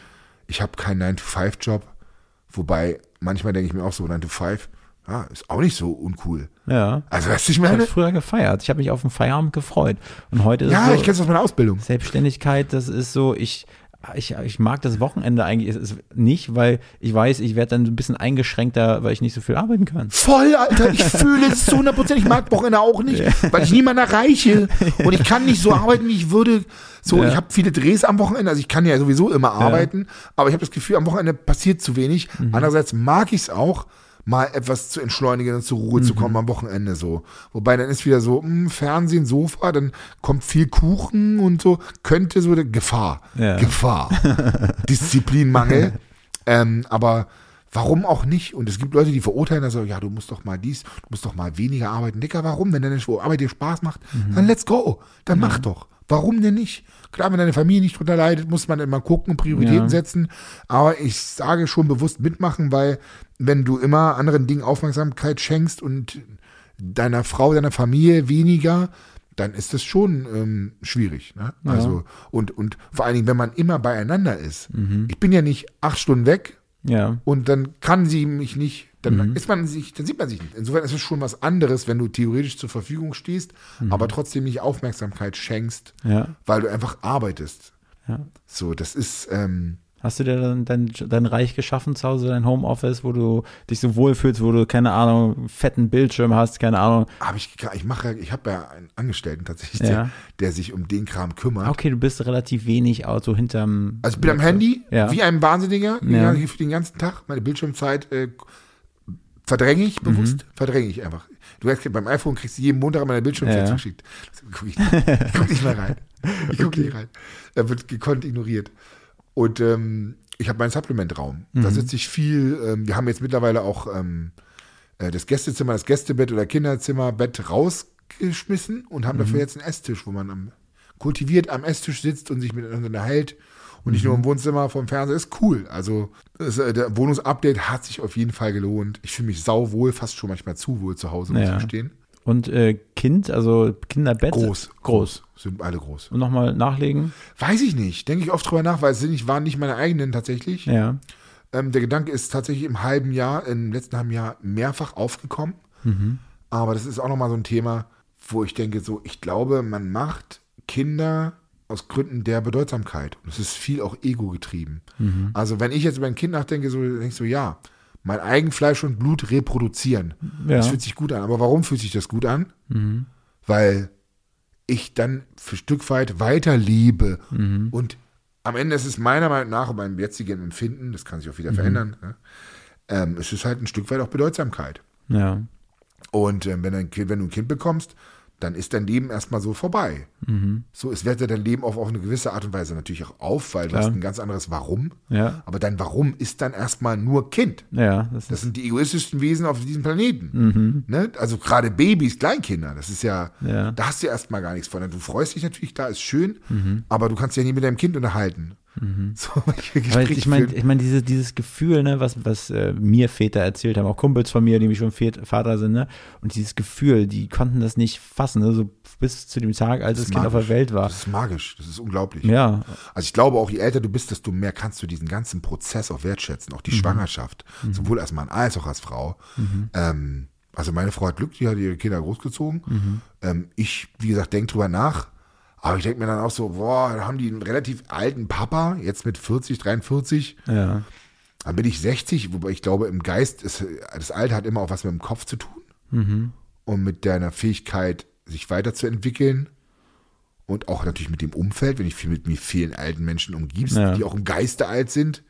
ich habe keinen 9-to-5-Job, wobei manchmal denke ich mir auch so, 9-to-5, ja, ist auch nicht so uncool. ja. Also, weißt du, ich Ich habe meine? früher gefeiert. Ich habe mich auf den Feierabend gefreut. Und heute ist Ja, so, ich kenne es aus meiner Ausbildung. Selbstständigkeit, das ist so, ich, ich, ich mag das Wochenende eigentlich nicht, weil ich weiß, ich werde dann ein bisschen eingeschränkter, weil ich nicht so viel arbeiten kann. Voll, Alter, ich fühle es zu 100%. Ich mag Wochenende auch nicht, weil ich niemanden erreiche. Und ich kann nicht so arbeiten, wie ich würde. So, Ja. ich habe viele Drehs am Wochenende, also ich kann ja sowieso immer arbeiten, aber ich habe das Gefühl, am Wochenende passiert zu wenig. Mhm. Andererseits mag ich es auch, mal etwas zu entschleunigen und zur Ruhe zu Mhm. kommen am Wochenende so. Wobei dann ist wieder so, mh, Fernsehen, Sofa, dann kommt viel Kuchen und so, könnte so eine Gefahr. Ja. Gefahr. Disziplinmangel. ähm, aber Warum auch nicht? Und es gibt Leute, die verurteilen, also, ja, du musst doch mal dies, du musst doch mal weniger arbeiten. Dicker, warum? Wenn deine Arbeit dir Spaß macht, dann let's go. Dann mach doch. Warum denn nicht? Klar, wenn deine Familie nicht drunter leidet, muss man immer gucken und Prioritäten Ja. setzen. Aber ich sage schon bewusst mitmachen, weil wenn du immer anderen Dingen Aufmerksamkeit schenkst und deiner Frau, deiner Familie weniger, dann ist das schon ähm, schwierig. Ne? Also, und, und vor allen Dingen, wenn man immer beieinander ist. Ich bin ja nicht acht Stunden weg, Ja. und dann kann sie mich nicht, dann Mhm. ist man sich, dann sieht man sich nicht. Insofern ist es schon was anderes, wenn du theoretisch zur Verfügung stehst, Mhm. aber trotzdem nicht Aufmerksamkeit schenkst, Ja. weil du einfach arbeitest. Ja. So, das ist, ähm, Hast du dir dann dein, dein Reich geschaffen zu Hause, dein Homeoffice, wo du dich so wohlfühlst, wo du, keine Ahnung, einen fetten Bildschirm hast, keine Ahnung. habe ich, ich mache, ich habe ja einen Angestellten tatsächlich, Ja. der, der sich um den Kram kümmert. Okay, du bist relativ wenig Auto hinterm. Also ich bin am Handy, Ja. wie ein Wahnsinniger, Ja. den ganzen Tag. Meine Bildschirmzeit äh, verdränge ich bewusst, verdränge ich einfach. Du weißt, beim iPhone kriegst du jeden Montag meine Bildschirmzeit zugeschickt. Das guck ich, ich guck nicht mal rein. Ich guck nicht rein. Er wird gekonnt ignoriert. Und ähm, ich habe meinen Supplementraum. Da sitze ich viel. Ähm, wir haben jetzt mittlerweile auch ähm, äh, das Gästezimmer, das Gästebett oder Kinderzimmerbett rausgeschmissen und haben dafür jetzt einen Esstisch, wo man am, kultiviert am Esstisch sitzt und sich miteinander unterhält und nicht nur im Wohnzimmer vom Fernseher. Ist cool. Also das, äh, der Wohnungsupdate hat sich auf jeden Fall gelohnt. Ich fühle mich sauwohl, fast schon manchmal zu wohl zu Hause, muss Ja. ich gestehen. Und äh, Kind, also Kinderbett. Groß. Groß. Sind alle groß. Und nochmal nachlegen. Weiß ich nicht. Denke ich oft drüber nach, weil es sind waren nicht meine eigenen tatsächlich. Ja. Ähm, der Gedanke ist tatsächlich im halben Jahr, im letzten halben Jahr mehrfach aufgekommen. Aber das ist auch nochmal so ein Thema, wo ich denke, so, ich glaube, man macht Kinder aus Gründen der Bedeutsamkeit. Und es ist viel auch ego getrieben. Also wenn ich jetzt über ein Kind nachdenke, so denke ich so, ja, mein Eigenfleisch und Blut reproduzieren. Ja. Das fühlt sich gut an. Aber warum fühlt sich das gut an? Weil ich dann für Stück weit weiterlebe. Und am Ende ist es meiner Meinung nach und meinem jetzigen Empfinden, das kann sich auch wieder verändern, ne? ähm, es ist halt ein Stück weit auch Bedeutsamkeit. Ja. Und ähm, wenn, ein kind, wenn du ein Kind bekommst, dann ist dein Leben erstmal so vorbei. So, es wertet dein Leben auch auf eine gewisse Art und Weise natürlich auch auf, weil du Klar. hast ein ganz anderes Warum. Ja. Aber dein Warum ist dann erstmal nur Kind. Ja. Das Das sind die egoistischsten Wesen auf diesem Planeten. Ne? Also gerade Babys, Kleinkinder, das ist ja, Ja. da hast du erstmal gar nichts von. Du freust dich natürlich, da ist schön, aber du kannst dich ja nie mit deinem Kind unterhalten. So, welche aber Gespräche ich meine, ich mein, diese, dieses Gefühl, ne, was, was äh, mir Väter erzählt haben, auch Kumpels von mir, die mich schon Väter, Vater sind, ne, und dieses Gefühl, die konnten das nicht fassen, ne, so bis zu dem Tag, als das, ist Kind auf der Welt war. Das ist magisch, das ist unglaublich. Ja, Also ich glaube auch, je älter du bist, desto mehr kannst du diesen ganzen Prozess auch wertschätzen, auch die Schwangerschaft, sowohl als Mann als auch als Frau. Ähm, also meine Frau hat Glück, die hat ihre Kinder großgezogen. Ähm, ich, wie gesagt, denke drüber nach. Aber ich denke mir dann auch so, boah, haben die einen relativ alten Papa, jetzt mit 40, 43. ja, Dann bin ich 60, wobei ich glaube, im Geist ist das Alter hat immer auch was mit dem Kopf zu tun. Und mit deiner Fähigkeit, sich weiterzuentwickeln. Und auch natürlich mit dem Umfeld, wenn ich viel mit mir vielen alten Menschen umgibst, Ja. die auch im Geiste alt sind.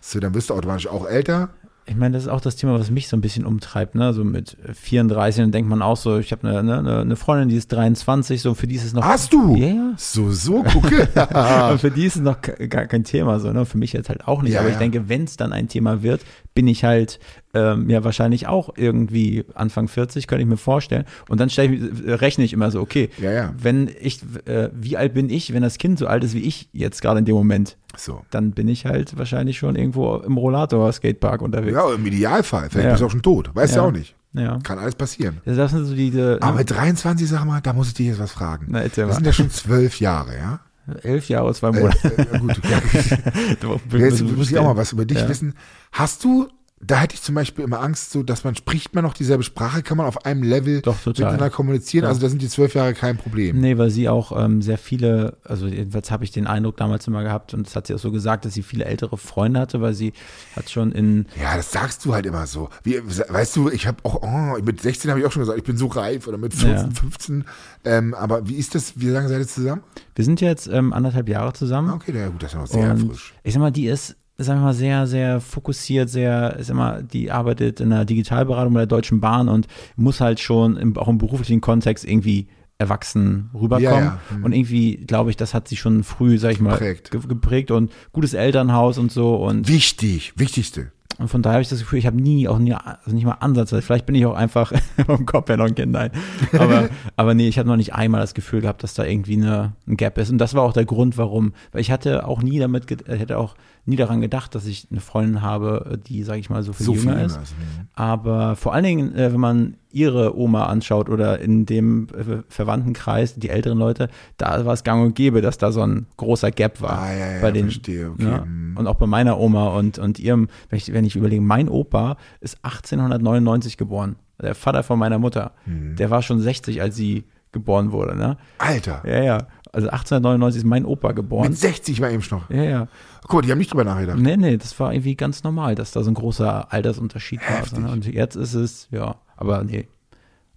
So, dann wirst du automatisch auch älter. Ich meine, das ist auch das Thema, was mich so ein bisschen umtreibt, ne? So mit 34, dann denkt man auch so, ich habe eine, ne, eine Freundin, die ist 23, so für die ist es noch. Hast du? Ja, ja. So, so, gucke. Und für die ist es noch gar kein Thema, so, ne? Für mich jetzt halt auch nicht. Ja, Aber ich ja. denke, wenn es dann ein Thema wird, bin ich halt ähm, ja wahrscheinlich auch irgendwie Anfang 40, könnte ich mir vorstellen. Und dann ich, äh, rechne ich immer so, okay, Ja, ja. wenn ich, äh, wie alt bin ich, wenn das Kind so alt ist wie ich jetzt gerade in dem Moment, so. dann bin ich halt wahrscheinlich schon irgendwo im Rollator-Skatepark unterwegs. Ja, im Idealfall. Vielleicht Ja. bist du auch schon tot. Weißt du Ja. auch nicht. Ja. Kann alles passieren. Das sind so diese Aber mit 23, sag mal, da muss ich dich jetzt was fragen. Na, das sind ja schon zwölf Jahre, ja? Elf Jahre, zwei Äh, Monate. äh, gut, ja. Jetzt muss ich auch mal was über dich Ja. wissen. Hast du, da hätte ich zum Beispiel immer Angst, so, dass man spricht man noch dieselbe Sprache, kann man auf einem Level Doch, miteinander kommunizieren? Ja. Also da sind die zwölf Jahre kein Problem. Nee, weil sie auch ähm, sehr viele, also jedenfalls habe ich den Eindruck damals immer gehabt und das hat sie auch so gesagt, dass sie viele ältere Freunde hatte, weil sie hat schon in, Ja, das sagst du halt immer so. Wie, weißt du, ich habe auch, oh, mit 16 habe ich auch schon gesagt, ich bin so reif oder mit 14, Ja. 15. Ähm, aber wie ist das, wie lange seid ihr zusammen? wir sind jetzt ähm, anderthalb Jahre zusammen. Ah, Okay, na ja, gut, das ist ja noch sehr und frisch. ich sag mal, die ist, sagen wir mal, sehr, sehr fokussiert, sehr, sag mal, die arbeitet in der Digitalberatung bei der Deutschen Bahn und muss halt schon im, auch im beruflichen Kontext irgendwie erwachsen rüberkommen. Ja, ja. Hm. Und irgendwie, glaube ich, das hat sie schon früh, sag ich mal, Geprägt. ge- geprägt und gutes Elternhaus und so und Wichtig, wichtigste. Und von daher habe ich das Gefühl, ich habe nie, auch nie, also nicht mal Ansatz, vielleicht bin ich auch einfach vom Kopf her noch ein Kind, nein. Aber, aber nee, ich habe noch nicht einmal das Gefühl gehabt, dass da irgendwie eine, ein Gap ist. Und das war auch der Grund, warum, weil ich hatte auch nie damit, äh, hätte auch nie daran gedacht, dass ich eine Freundin habe, die, sage ich mal, so viel So viel jünger jünger ist. ist. Aber vor allen Dingen, äh, wenn man ihre Oma anschaut oder in dem äh, Verwandtenkreis, die älteren Leute, da war es gang und gäbe, dass da so ein großer Gap war. Ah, ja, ja, bei den, verstehe, okay. ne? Mhm. Und auch bei meiner Oma und, und ihrem, wenn ich, wenn ich überlege, mein Opa ist 1899 geboren. Der Vater von meiner Mutter. Mhm. Der war schon 60, als sie geboren wurde. Ne? Alter, Ja, ja. Also 1899 ist mein Opa geboren. mit 60 war eben noch. Ja, ja. Guck mal, die haben nicht drüber nachgedacht. Nee, nee, das war irgendwie ganz normal, dass da so ein großer Altersunterschied war. Heftig. Ne? Und jetzt ist es, ja, aber nee,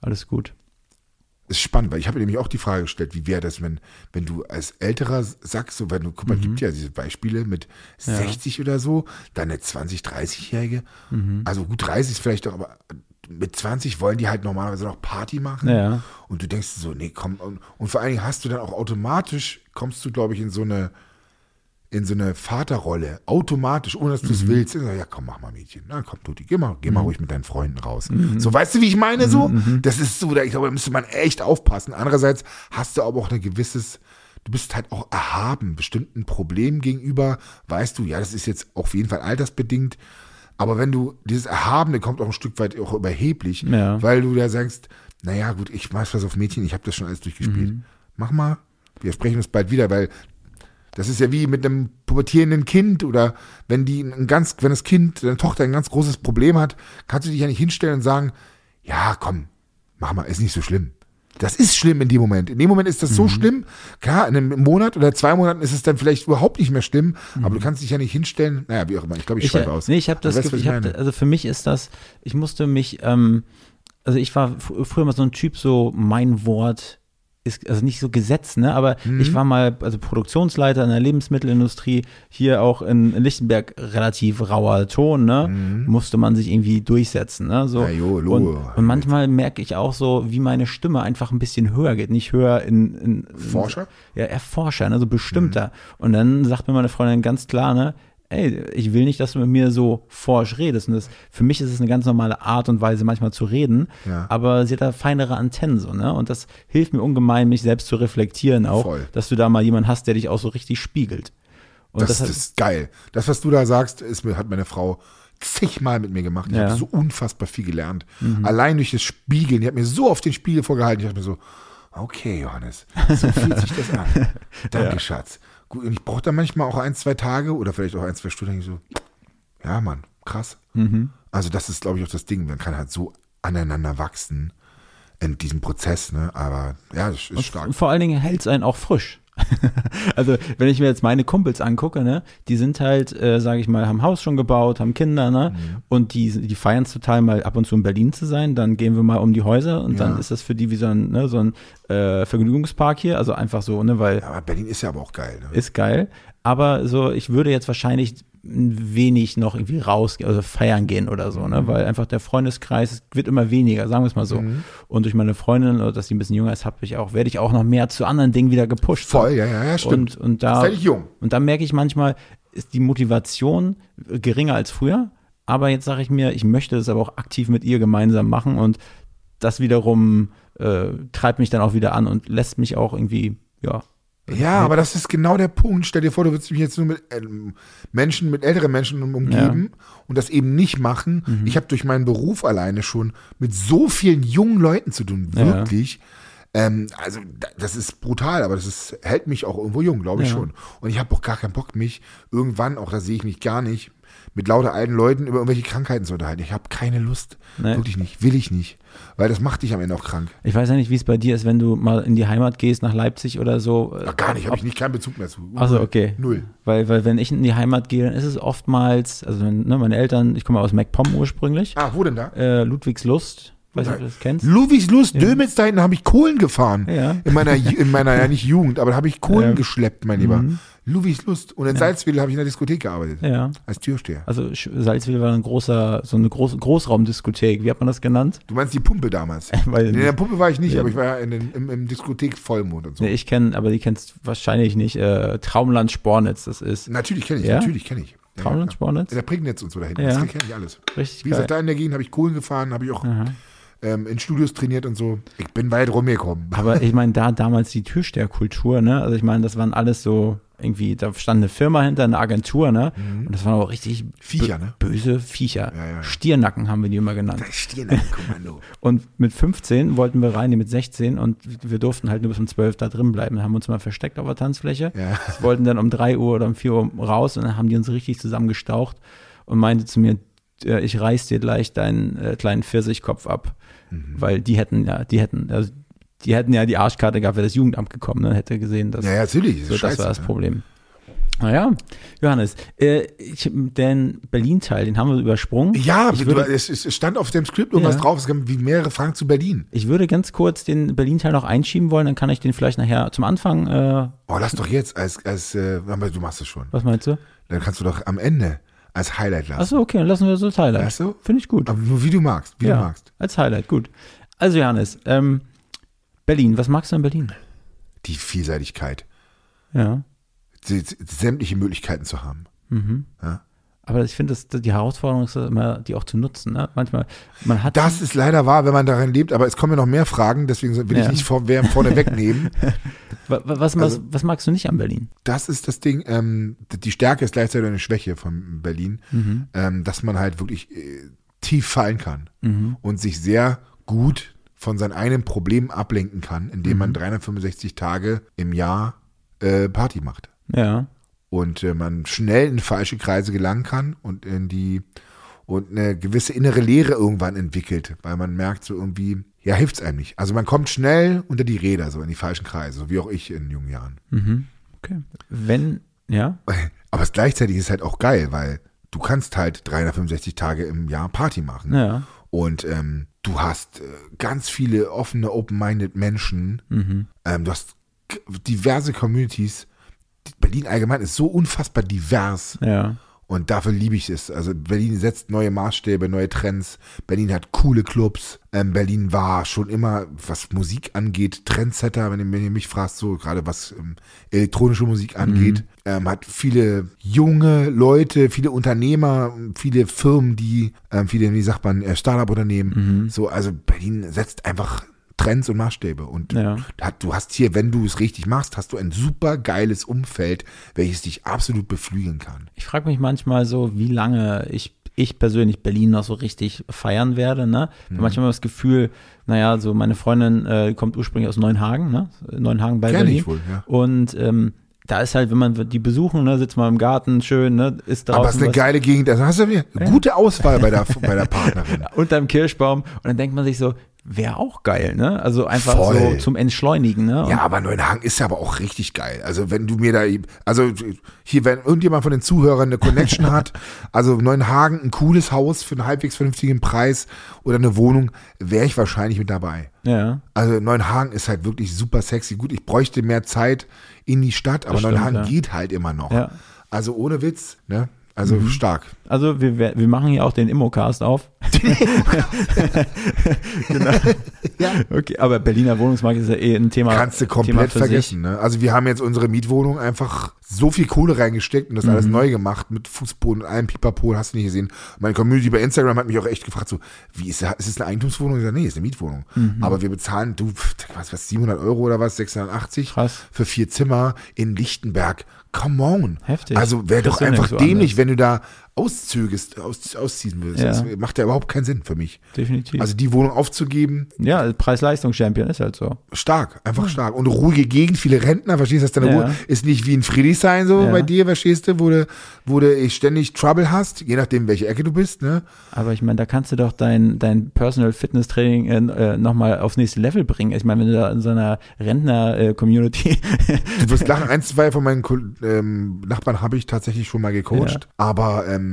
alles gut. ist spannend, weil ich habe mir nämlich auch die Frage gestellt, wie wäre das, wenn, wenn du als älterer sagst, so wenn du, guck mal, Mhm. gibt ja diese Beispiele mit 60 oder so, dann eine 20, 30-Jährige, Mhm. also gut 30 ist vielleicht doch, aber mit 20 wollen die halt normalerweise noch Party machen. Ja. Und du denkst so, nee, komm, und, und vor allen Dingen hast du dann auch automatisch, kommst du, glaube ich, in so eine, in so eine Vaterrolle, automatisch, ohne dass du Mhm. es willst. Und so, Ja, komm, mach mal, Mädchen. Na, komm, Tuti, geh mal, geh mal ruhig mit deinen Freunden raus. Mhm. So, weißt du, wie ich meine, so? Das ist so, da, ich glaube, da müsste man echt aufpassen. Andererseits hast du aber auch ein gewisses, du bist halt auch erhaben, bestimmten Problemen gegenüber, weißt du, ja, das ist jetzt auf jeden Fall altersbedingt. Aber wenn du, dieses Erhabene kommt auch ein Stück weit auch überheblich, Ja. weil du da sagst, naja, gut, ich mach was auf Mädchen, ich habe das schon alles durchgespielt. Mhm. Mach mal, wir sprechen uns bald wieder, weil das ist ja wie mit einem pubertierenden Kind oder wenn die ein ganz, wenn das Kind, deine Tochter ein ganz großes Problem hat, kannst du dich ja nicht hinstellen und sagen, ja, komm, mach mal, ist nicht so schlimm. Das ist schlimm in dem Moment. In dem Moment ist das Mhm. so schlimm. Klar, in einem Monat oder zwei Monaten ist es dann vielleicht überhaupt nicht mehr schlimm, Mhm. aber du kannst dich ja nicht hinstellen. Naja, wie auch immer. Ich glaube, ich, Ich, schreibe aus. nee, ich habe das weißt Gefühl, ich hab, also für mich ist das, ich musste mich, ähm, also ich war fr- früher mal so ein Typ, so mein Wort ist, also nicht so Gesetz, ne, aber Mhm. ich war mal, also Produktionsleiter in der Lebensmittelindustrie, hier auch in, in Lichtenberg relativ rauer Ton, ne, musste man sich irgendwie durchsetzen, ne, so. Mhm. Ja, jo, lo. und, und manchmal merke ich auch so, wie meine Stimme einfach ein bisschen höher geht, nicht höher in, in, in Forscher? ja, Erforscher, ne, so bestimmter. Und dann sagt mir meine Freundin ganz klar, ne, ey, ich will nicht, dass du mit mir so forsch redest. Und das, für mich ist es eine ganz normale Art und Weise, manchmal zu reden, Ja. aber sie hat da feinere Antennen so, ne? Und das hilft mir ungemein, mich selbst zu reflektieren auch, Voll. dass du da mal jemanden hast, der dich auch so richtig spiegelt. Und Das, das, ist geil. Das, was du da sagst, ist, hat meine Frau zigmal mit mir gemacht. Ich Ja. Mhm. habe so unfassbar viel gelernt. Allein durch das Spiegeln. Die hat mir so auf den Spiegel vorgehalten. Ich dachte mir so, okay, Johannes, so fühlt sich das an. Danke, Schatz. Gut, und ich brauche da manchmal auch ein, zwei Tage oder vielleicht auch ein, zwei Stunden. denke Ich so, ja, Mann, krass. Mhm. Also das ist, glaube ich, auch das Ding. Man kann halt so aneinander wachsen in diesem Prozess. Ne? Aber ja, es ist stark. Und vor allen Dingen hält es einen auch frisch. also, wenn ich mir jetzt meine Kumpels angucke, ne, die sind halt, äh, sage ich mal, haben Haus schon gebaut, haben Kinder, ne, Mhm. und die, die feiern es total mal ab und zu in Berlin zu sein. Dann gehen wir mal um die Häuser und Ja. dann ist das für die wie so ein, ne, so ein äh, Vergnügungspark hier, also einfach so, ne, weil Aber Berlin ist ja aber auch geil. Ne? ist geil. Aber so, ich würde jetzt wahrscheinlich ein wenig noch irgendwie raus, also feiern gehen oder so, Mhm. ne? Weil einfach der Freundeskreis wird immer weniger, sagen wir es mal so. Mhm. Und durch meine Freundin, oder dass sie ein bisschen jünger ist, habe ich auch, werde ich auch noch mehr zu anderen Dingen wieder gepusht. Voll, ja, ja, ja, stimmt. Und, und da, Ist halt jung. und da merke ich manchmal, ist die Motivation geringer als früher. Aber jetzt sage ich mir, ich möchte es aber auch aktiv mit ihr gemeinsam machen und das wiederum äh, treibt mich dann auch wieder an und lässt mich auch irgendwie, ja, Ja, aber das ist genau der Punkt. Stell dir vor, du würdest mich jetzt nur mit ähm, Menschen, mit älteren Menschen um- umgeben und das eben nicht machen. Mhm. Ich habe durch meinen Beruf alleine schon mit so vielen jungen Leuten zu tun, Ja. wirklich. Ähm, also da- das ist brutal, aber das ist, hält mich auch irgendwo jung, glaube ich Ja. schon. Und ich habe auch gar keinen Bock, mich irgendwann, auch da sehe ich mich gar nicht, mit lauter alten Leuten über irgendwelche Krankheiten zu unterhalten. Ich habe keine Lust. Nee. Wirklich nicht. Will ich nicht. Weil das macht dich am Ende auch krank. Ich weiß ja nicht, wie es bei dir ist, wenn du mal in die Heimat gehst, nach Leipzig oder so. Ach, gar nicht, habe ich nicht keinen Bezug mehr zu. Also okay. Null. Weil, weil wenn ich in die Heimat gehe, dann ist es oftmals, also ne, meine Eltern, ich komme aus MacPom ursprünglich, Ah, wo denn da? äh, Ludwigslust, weiß nicht, ob du das kennst. Ludwigslust, Dömitz, da hinten habe ich Kohlen gefahren. Ja. In meiner, in meiner, ja nicht Jugend, aber da habe ich Kohlen Ja. Mhm. geschleppt, mein Lieber. Ludwigslust. Und in Salzwedel habe ich in der Diskothek gearbeitet. Ja. Als Türsteher. Also Salzwedel war ein großer, so eine große Großraumdiskothek, wie hat man das genannt? Du meinst die Pumpe damals? Nee, in der Pumpe war ich nicht, Ja. aber ich war ja in den, im, im Diskothek Vollmond und so. Nee, ich kenne, aber die kennst wahrscheinlich nicht, äh, Traumland Spornitz, das ist. Natürlich kenne ich, Ja? natürlich kenne ich. Traunitz, Spornitz? In der Prignitz und so dahinten. Ja. Das kenne ich alles. Richtig Wie geil. gesagt, da in der Gegend habe ich Kohlen gefahren, habe ich auch ähm, in Studios trainiert und so. Ich bin weit rumgekommen. Aber ich meine, da damals die Türsteherkultur, ne? Also ich meine, das waren alles so irgendwie, da stand eine Firma hinter, eine Agentur, ne? Und das waren auch richtig Mhm. Viecher, ne? böse Viecher. Ja, ja. Stiernacken haben wir die immer genannt. Da steht ein Kommando. Und mit 15 wollten wir rein, die mit 16 und wir durften halt nur bis um 12 da drin bleiben. Dann haben wir uns mal versteckt auf der Tanzfläche. Ja. Wollten dann um 3 Uhr oder um 4 Uhr raus und dann haben die uns richtig zusammengestaucht und meinte zu mir, äh, ich reiß dir gleich deinen äh, kleinen Pfirsichkopf ab. Mhm. Weil die hätten ja, die hätten, also die hätten ja die Arschkarte gehabt, wäre das Jugendamt gekommen, ne? hätte gesehen, dass Ja, natürlich. so, das scheiße, war das ne? Problem. Naja, Johannes, äh, ich, den Berlin-Teil, den haben wir übersprungen. Ja, ich du, würde, es, es stand auf dem Skript irgendwas Ja. drauf, es gab wie mehrere Fragen zu Berlin. ich würde ganz kurz den Berlin-Teil noch einschieben wollen, dann kann ich den vielleicht nachher zum Anfang, äh, Oh, lass doch jetzt als, als äh, du machst es schon. was meinst du? Dann kannst du doch am Ende als Highlight lassen. Achso, okay, dann lassen wir das als Highlight. Weißt du? Finde ich gut. Aber nur wie du magst, wie ja, du magst. als Highlight, gut. Also Johannes, ähm, Berlin, was magst du an Berlin? Die Vielseitigkeit, Ja, sämtliche Möglichkeiten zu haben. Ja. aber ich finde, die Herausforderung ist immer, die auch zu nutzen. Ne? Manchmal, man hat Das ist leider wahr, wenn man darin lebt, aber es kommen ja noch mehr Fragen, deswegen will ich Ja. nicht vor, wer- vorne wegnehmen. Wa- wa- was, Also- was, was magst du nicht an Berlin? Das ist das Ding, ähm, die Stärke ist gleichzeitig eine Schwäche von Berlin, Mhm. ähm, dass man halt wirklich äh, tief fallen kann und sich sehr gut von seinen eigenen Problemen ablenken kann, indem Mhm. man 365 Tage im Jahr äh, Party macht. Ja, und äh, man schnell in falsche Kreise gelangen kann und in die und eine gewisse innere Leere irgendwann entwickelt, weil man merkt so irgendwie, ja, hilft's einem nicht. Also man kommt schnell unter die Räder, so in die falschen Kreise, so wie auch ich in jungen Jahren. okay. Wenn, ja, Aber es gleichzeitig ist halt auch geil, weil du kannst halt 365 Tage im Jahr Party machen. ja, Und ähm, du hast äh, ganz viele offene, open-minded Menschen. Ähm, du hast diverse Communities. Berlin allgemein ist so unfassbar divers. ja. Und dafür liebe ich es. Also Berlin setzt neue Maßstäbe, neue Trends. Berlin hat coole Clubs. Ähm, Berlin war schon immer, was Musik angeht, Trendsetter, wenn ihr, wenn ihr mich fragt, so gerade was ähm, elektronische Musik angeht. Ähm, hat viele junge Leute, viele Unternehmer, viele Firmen, die, ähm, viele, wie sagt man, äh, Startup-Unternehmen. So, also Berlin setzt einfach Trends und Maßstäbe. Und Ja. du hast hier, wenn du es richtig machst, hast du ein super geiles Umfeld, welches dich absolut beflügeln kann. Ich frage mich manchmal so, wie lange ich, ich persönlich Berlin noch so richtig feiern werde. Ne? Mhm. habe manchmal das Gefühl, naja, so meine Freundin äh, kommt ursprünglich aus Neuenhagen, ne? Neuenhagen bei Kenn Berlin. ich wohl, ja. Und ähm, da ist halt, wenn man die besuchen, ne, sitzt man im Garten, schön, ne, ist draußen Aber es ist eine was geile Gegend. Also hast du eine gute Auswahl bei der, bei der Partnerin. unterm Kirschbaum und dann denkt man sich so, wäre auch geil, ne? Also einfach Voll. so zum Entschleunigen, ne? Und Ja, aber Neuenhagen ist ja aber auch richtig geil. Also wenn du mir da, also hier, wenn irgendjemand von den Zuhörern eine Connection hat, also Neuenhagen, ein cooles Haus für einen halbwegs vernünftigen Preis oder eine Wohnung, wäre ich wahrscheinlich mit dabei. ja. Also Neuenhagen ist halt wirklich super sexy. Gut, ich bräuchte mehr Zeit in die Stadt, aber Das stimmt, Neuenhagen ja. geht halt immer noch. Ja. Also ohne Witz, ne? Also Mhm. stark. Also wir, wir machen hier auch den Immocast auf. genau. Okay, aber Berliner Wohnungsmarkt ist ja eh ein Thema. Kannst du Thema komplett für vergessen. Ne? Also wir haben jetzt unsere Mietwohnung einfach so viel Kohle reingesteckt und das Mhm. alles neu gemacht mit Fußboden und allem Pipapo, hast du nicht gesehen. Meine Community bei Instagram hat mich auch echt gefragt, so, wie ist, das- ist es eine Eigentumswohnung? Ich sag, nee, ist eine Mietwohnung. Mhm. Aber wir bezahlen, du, was, was, 700 Euro oder was, 680 Krass. für vier Zimmer in Lichtenberg. Come on. Heftig. Also wäre doch einfach dämlich, anders. wenn du da auszögest, aus, ausziehen willst. Ja. Das macht ja überhaupt keinen Sinn für mich. Definitiv. Also die Wohnung aufzugeben, ja, Preis-Leistungs-Champion ist halt so. Stark, einfach stark. Und ruhige Gegend, viele Rentner, verstehst du, das deine Ja. Ruhe ist nicht wie in Friedrichshain so Ja. bei dir, verstehst du, wo du, wo du ständig Trouble hast, je nachdem, welche Ecke du bist, ne? Aber ich meine, da kannst du doch dein, dein Personal Fitness Training äh, nochmal aufs nächste Level bringen. Ich meine, wenn du da in so einer Rentner-Community. Du wirst lachen, ein, zwei von meinen ähm, Nachbarn habe ich tatsächlich schon mal gecoacht, aber ähm,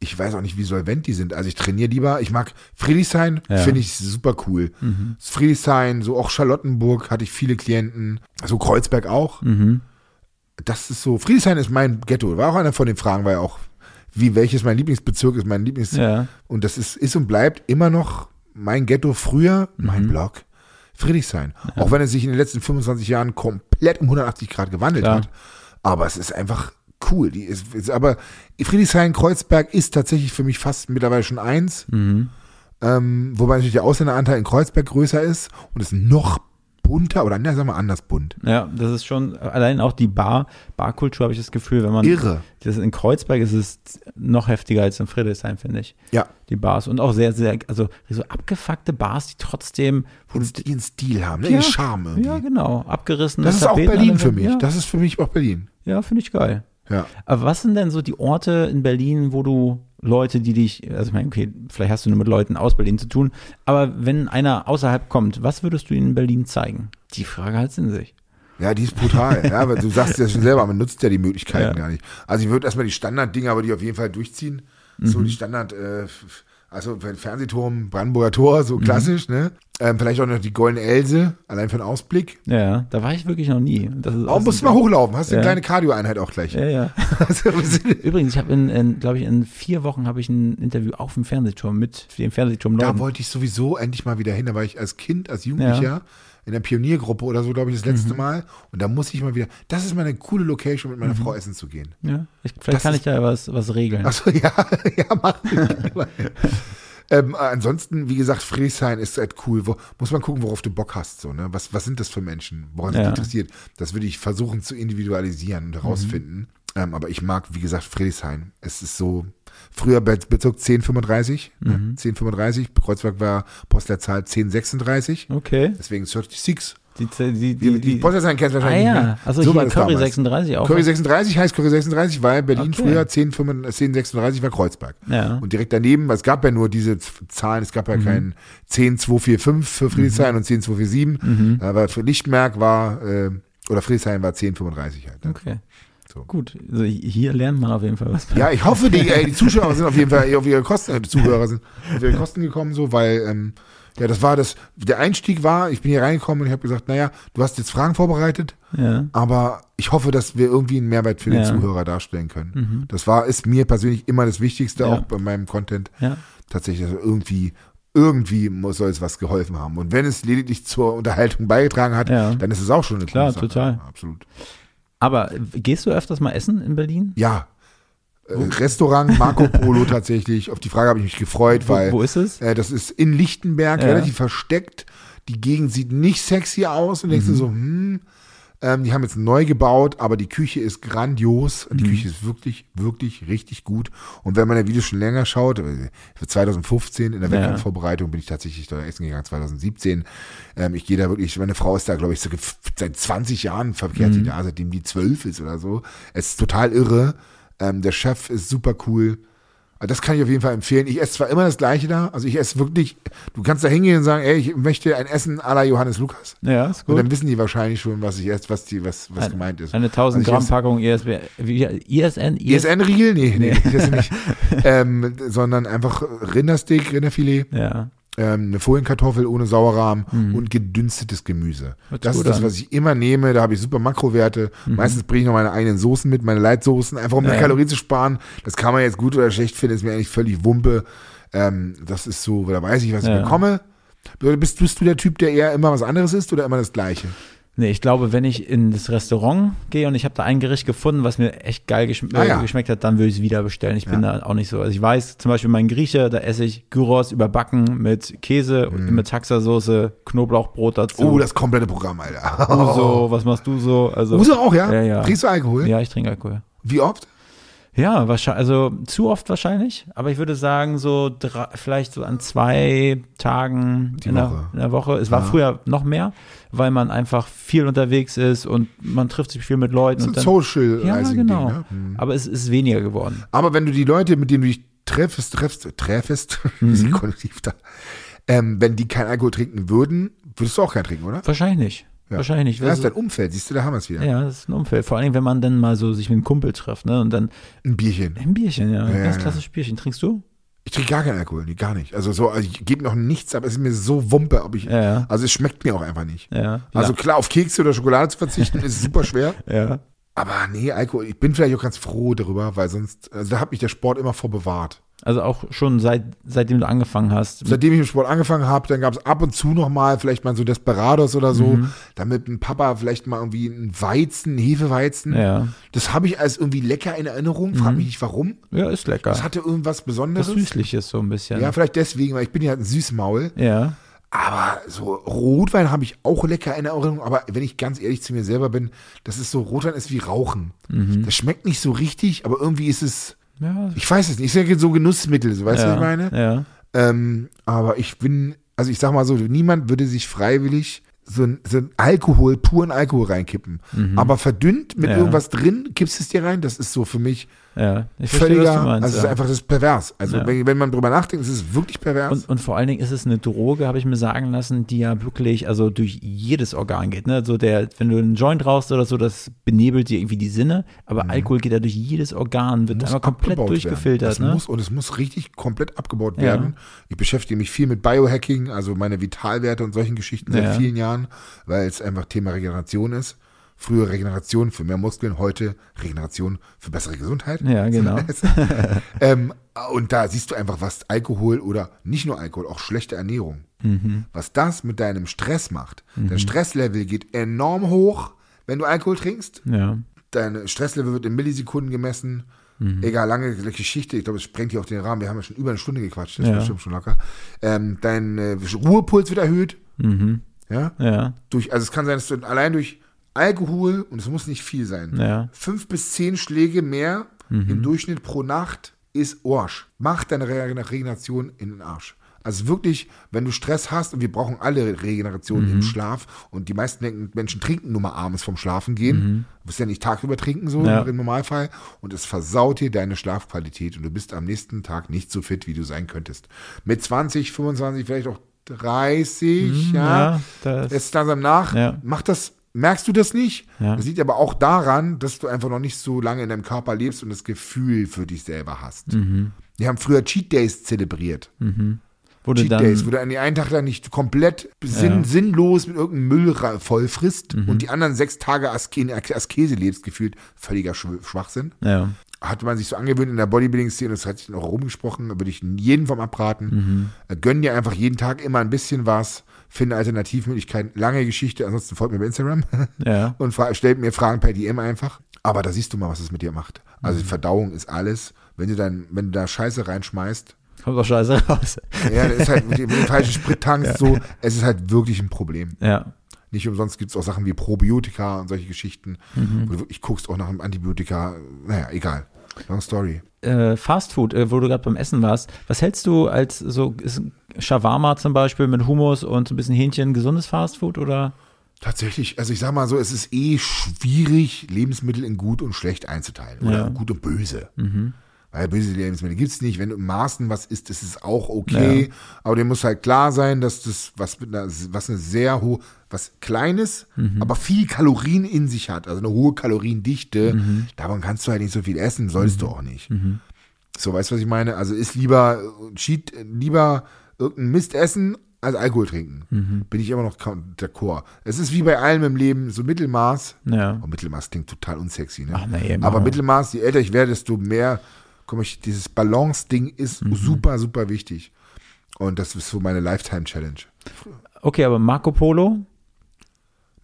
ich weiß auch nicht, wie solvent die sind. Also ich trainiere lieber, ich mag Friedrichshain, Ja. Mhm. finde ich super cool. Friedrichshain, so auch Charlottenburg hatte ich viele Klienten, so Kreuzberg auch. mhm. das ist so, Friedrichshain ist mein Ghetto. War auch einer von den Fragen, weil auch, wie welches mein Lieblingsbezirk ist, mein Lieblings. Ja. Und das ist, ist und bleibt immer noch mein Ghetto früher, Mhm. mein Blog, Friedrichshain. Auch wenn es sich in den letzten 25 Jahren komplett um 180 Grad gewandelt hat. Aber es ist einfach cool. Die ist, ist aber Friedrichshain-Kreuzberg ist tatsächlich für mich fast mittlerweile schon eins. Mhm. Ähm, wobei natürlich der Ausländeranteil in Kreuzberg größer ist und es noch bunter oder ne, sagen wir anders bunt. Ja, das ist schon, allein auch die Bar, Barkultur habe ich das Gefühl, wenn man. Irre. Das in Kreuzberg ist es noch heftiger als in Friedrichshain, finde ich. Ja. Die Bars. Und auch sehr, sehr, also so abgefuckte Bars, die trotzdem. Und ihren Stil haben, ne? Ja. ihren Charme. Ja, genau. Abgerissene Das ist auch Tapeten Berlin an für mich. Ja, Das ist für mich auch Berlin. ja finde ich geil. Ja. Aber was sind denn so die Orte in Berlin, wo du Leute, die dich, also ich meine, okay, vielleicht hast du nur mit Leuten aus Berlin zu tun, aber wenn einer außerhalb kommt, was würdest du ihnen in Berlin zeigen? Die Frage hat es in sich. Ja, die ist brutal. ja, aber du sagst ja schon selber, man nutzt ja die Möglichkeiten Ja. gar nicht. Also ich würde erstmal die Standarddinger, aber die auf jeden Fall durchziehen. So die Standard, äh, also Fernsehturm, Brandenburger Tor, so klassisch, ne? Ähm, vielleicht auch noch die Goldene Else, allein für den Ausblick. Ja, da war ich wirklich noch nie. Das ist Auch musst du mal hochlaufen, hast du eine Ja. kleine Cardio-Einheit auch gleich. Ja, ja. Also, Übrigens, ich habe in, in glaube ich, in vier Wochen habe ich ein Interview auf dem Fernsehturm mit dem Fernsehturm da Norden. wollte ich sowieso endlich mal wieder hin. Da war ich als Kind, als Jugendlicher in der Pioniergruppe oder so, glaube ich, das letzte Mhm. Mal. Und da muss ich mal wieder, das ist mal eine coole Location, mit meiner Frau essen zu gehen. ja, ich, vielleicht Das kann ist- ich da was, was regeln. Achso, ja, ja, mach. ähm, ansonsten, wie gesagt, Friedrichshain ist halt cool. Wo, muss man gucken, worauf du Bock hast. So, ne? was, was sind das für Menschen? Woran Ja. dich interessiert? Das würde ich versuchen zu individualisieren und herausfinden. Ähm, aber ich mag, wie gesagt, Friedrichshain. Es ist so, früher Be Bezirk 1035, ne? 1035, Kreuzberg war Postleitzahl 1036. Okay. Deswegen 36. Die, die, die, Die, die, die, Postleitzahl kennst du ah wahrscheinlich ja, nicht. Ne? also So hier Curry damals. 36 auch. Curry 36 heißt Curry 36, weil Berlin Okay. früher 10, 35 1036 war Kreuzberg. Ja. Und direkt daneben, es gab ja nur diese Zahlen, es gab Mhm. ja kein 10245 für Friedrichshain und 10247. Mhm. Aber für Lichtmerk war, äh, oder Friedrichshain war 1035 halt. Ne? Okay. So. Gut, also hier lernt man auf jeden Fall was. Ja, ich hoffe, die, äh, die Zuschauer sind auf jeden Fall auf ihre Kosten, äh, die Zuhörer sind auf ihre Kosten gekommen, so, weil, ähm, ja, das war das, der Einstieg war, ich bin hier reingekommen und ich habe gesagt, naja, du hast jetzt Fragen vorbereitet, Ja. aber ich hoffe, dass wir irgendwie einen Mehrwert für den Ja. Zuhörer darstellen können. Das war, ist mir persönlich immer das Wichtigste, Ja. auch bei meinem Content. Tatsächlich, also irgendwie, irgendwie muss, soll es was geholfen haben. Und wenn es lediglich zur Unterhaltung beigetragen hat, dann ist es auch schon eine Klar, total. Absolut. Aber gehst du öfters mal essen in Berlin? Ja. Äh, Restaurant Marco Polo tatsächlich. Auf die Frage habe ich mich gefreut, Wo, weil wo ist es? Äh, das ist in Lichtenberg, Ja. relativ versteckt. Die Gegend sieht nicht sexy aus und denkst Mhm. du so, hm, ähm, die haben jetzt neu gebaut, aber die Küche ist grandios. Mhm. Die Küche ist wirklich, wirklich richtig gut. Und wenn man der Videos schon länger schaut, äh, für 2015 in der Ja. Wettkampfvorbereitung bin ich tatsächlich da essen gegangen, 2017. Ähm, ich gehe da wirklich, meine Frau ist da, glaube ich, so seit 20 Jahren verkehrt Mhm. die da, seitdem die 12 ist oder so. Es ist total irre. Ähm, der Chef ist super cool. Also Das kann ich auf jeden Fall empfehlen. Ich esse zwar immer das Gleiche da, also ich esse wirklich, du kannst da hingehen und sagen, ey, ich möchte ein Essen à la Johannes Lukas. Ja, ist Und gut. dann wissen die wahrscheinlich schon, was ich esse, was, die, was, was Ein- gemeint ist. Eine 1000 Also Gramm Packung wie, ISN, ESN-Riegel? Nee, nee, ich esse nicht. ähm, sondern einfach Rindersteak, Rinderfilet, Ja, ähm, eine Folienkartoffel ohne Sauerrahmen und gedünstetes Gemüse. Mhm. Hört das ist das, an. Mhm. was ich immer nehme. Da habe ich super Makrowerte. Meistens bringe ich noch meine eigenen Soßen mit, meine Leitsoßen, einfach um Ja. Kalorien zu sparen. Das kann man jetzt gut oder schlecht finden, ist mir eigentlich völlig Wumpe. Ähm, das ist so, da weiß ich, was Ja. ich bekomme. Bist, bist du der Typ, der eher immer was anderes isst oder immer das Gleiche? Nee, ich glaube, wenn ich in das Restaurant gehe und ich habe da ein Gericht gefunden, was mir echt geil geschm Ah, äh, ja. geschmeckt hat, dann würde ich es wieder bestellen. Ich bin da auch nicht so. Also ich weiß, zum Beispiel mein Grieche, da esse ich Gyros überbacken mit Käse und mit Taxasoße, Knoblauchbrot dazu. Oh, das komplette Programm, Alter. Uso, was machst du so? Also, Uso auch, ja? Ja, ja. Trinkst du Alkohol? Ja, ich trinke Alkohol. Wie oft? Ja, wahrscheinlich, also zu oft wahrscheinlich, aber ich würde sagen, so drei, vielleicht so an zwei Tagen in, der, Woche. in der Woche. Es war früher noch mehr, weil man einfach viel unterwegs ist und man trifft sich viel mit Leuten. So und ein dann, Social ja, genau. Ne? Hm. Aber es ist weniger geworden. Aber wenn du die Leute, mit denen du dich treffst, treffst, treffst, Mhm. ist konjunktiv da, ähm, wenn die keinen Alkohol trinken würden, würdest du auch keinen trinken, oder? Wahrscheinlich nicht. Ja. Wahrscheinlich nicht. Das ist dein Umfeld, siehst du, da haben wir es wieder. ja, das ist ein Umfeld. Vor allem, wenn man dann mal so sich mit einem Kumpel trifft, ne? Und dann Ein Bierchen. ein Bierchen, ja. Ja, ganz ja. klassisches Bierchen. Trinkst du? Ich trinke gar keinen Alkohol, nee, gar nicht. Also so, also ich gebe noch nichts, aber es ist mir so Wumpe, ob ich. Ja. Also es schmeckt mir auch einfach nicht. Ja. Also klar, auf Kekse oder Schokolade zu verzichten, ist super schwer. ja. Aber nee, Alkohol, ich bin vielleicht auch ganz froh darüber, weil sonst, also da hat mich der Sport immer vor bewahrt. Also auch schon seit, seitdem du angefangen hast. Seitdem ich im Sport angefangen habe, dann gab es ab und zu noch mal vielleicht mal so Desperados oder so, Mhm. damit ein Papa vielleicht mal irgendwie ein Weizen, Hefeweizen. Ja. Mhm. Das habe ich als irgendwie lecker in Erinnerung. Frag mich nicht warum. ja, ist lecker. Das hatte irgendwas Was Besonderes. Süßliches so ein bisschen. Ja, vielleicht deswegen, weil ich bin ja ein Süßmaul. Ja. Aber so Rotwein habe ich auch lecker in Erinnerung. Aber wenn ich ganz ehrlich zu mir selber bin, das ist so, Rotwein ist wie Rauchen. Mhm. Das schmeckt nicht so richtig, aber irgendwie ist es, Ja, ich weiß es nicht, ist ja so Genussmittel, so, weißt du, ja, was ich meine? Ja. Ähm, aber ich bin, also ich sag mal so, niemand würde sich freiwillig so ein, so ein Alkohol, puren Alkohol reinkippen. Aber verdünnt mit Mhm. Ja. irgendwas drin, kippst es dir rein, das ist so für mich Ja. Ich verstehe, völliger, was du meinst. also es ist ja. einfach, das ist pervers. Also Ja. wenn, wenn man drüber nachdenkt, ist es wirklich pervers. Und, und vor allen Dingen ist es eine Droge, habe ich mir sagen lassen, die ja wirklich also durch jedes Organ geht. Ne? So der, wenn du einen Joint rauchst oder so, das benebelt dir irgendwie die Sinne, aber Alkohol geht ja durch jedes Organ, wird Mhm. muss einmal komplett durchgefiltert. Ne? muss, und es muss richtig komplett abgebaut Ja. werden. Ich beschäftige mich viel mit Biohacking, also meine Vitalwerte und solchen Geschichten seit vielen Jahren, weil es einfach Thema Regeneration ist. Früher Regeneration für mehr Muskeln, heute Regeneration für bessere Gesundheit. Ja, genau. ähm, und da siehst du einfach, was Alkohol oder nicht nur Alkohol, auch schlechte Ernährung, Mhm. was das mit deinem Stress macht. Dein Stresslevel geht enorm hoch, wenn du Alkohol trinkst Ja. dein Stresslevel wird in Millisekunden gemessen. Mhm. Egal, lange Geschichte, ich glaube, es sprengt hier auch den Rahmen. Wir haben ja schon über eine Stunde gequatscht, das Ja. ist bestimmt schon locker. Ähm, dein äh, Ruhepuls wird erhöht. Mhm. Ja? Ja. Durch, also es kann sein, dass du allein durch Alkohol, und es muss nicht viel sein, Ja. Mhm. fünf bis zehn Schläge mehr im Durchschnitt pro Nacht ist Arsch. Macht deine Re Regeneration in den Arsch. Also wirklich, wenn du Stress hast, und wir brauchen alle Regeneration Mhm. im Schlaf, und die meisten denken, Menschen trinken nur mal abends vom Schlafen gehen. Du musst ja nicht tagsüber trinken, so Mhm. Ja. im Normalfall. Und es versaut dir deine Schlafqualität und du bist am nächsten Tag nicht so fit, wie du sein könntest. Mit 20, 25, vielleicht auch 30, ja. Mhm, Ja, das, Es langsam nach. Ja. Macht das, merkst du das nicht? Ja. Das liegt aber auch daran, dass du einfach noch nicht so lange in deinem Körper lebst und das Gefühl für dich selber hast. Mhm. Wir haben früher Cheat Days zelebriert. wo du Cheat dann, Days, wo du an die einen Tag dann nicht komplett sinn, Ja. sinnlos mit irgendeinem Müll ra- voll frisst Mhm. und die anderen sechs Tage Aske, in Askese lebst, gefühlt völliger Schw- Schwachsinn. ja. Hatte man sich so angewöhnt in der Bodybuilding-Szene, das hat sich dann auch rumgesprochen, würde ich jeden vom abraten. Mhm. Äh, Gönn dir einfach jeden Tag immer ein bisschen was, finde Alternativmöglichkeiten. Lange Geschichte, ansonsten folgt mir bei Instagram Ja. und stellt mir Fragen per DM einfach. Aber da siehst du mal, was es mit dir macht. Also Mhm. Verdauung ist alles. Wenn du dann, wenn du da Scheiße reinschmeißt, Kommt doch scheiße raus. ja, das ist halt mit dem, mit dem falschen Sprit tankst, so, es ist halt wirklich ein Problem. Ja. Nicht umsonst gibt es auch Sachen wie Probiotika und solche Geschichten, Mhm. wo du wirklich guckst auch nach einem Antibiotika. Naja, egal. Long story. Äh, Fast Food, äh, wo du gerade beim Essen warst, was hältst du als so ist Shawarma zum Beispiel mit Hummus und so ein bisschen Hähnchen gesundes Fast Food oder? Tatsächlich, also ich sag mal so, es ist eh schwierig, Lebensmittel in gut und schlecht einzuteilen. Oder Ja. gut und böse. Weil böse Lebensmittel gibt's nicht. Wenn du im Maßen was isst, ist es auch okay. Aber dir muss halt klar sein, dass das was mit einer, was eine sehr hohe, was Kleines, aber viel Kalorien in sich hat. Also eine hohe Kaloriendichte. Davon kannst du halt nicht so viel essen, sollst du auch nicht. So, weißt du, was ich meine? Also ist lieber, äh, Cheat, lieber irgendein Mist essen, als Alkohol trinken. Bin ich immer noch d'accord. Es ist wie bei allem im Leben, so Mittelmaß. Ja. Oh, Mittelmaß klingt total unsexy, ne? Ach, nee, Aber. Mittelmaß, je älter ich werde, desto mehr, komm ich, dieses Balance-Ding ist Mhm. super, super wichtig. Und das ist so meine Lifetime-Challenge. Okay, aber Marco Polo?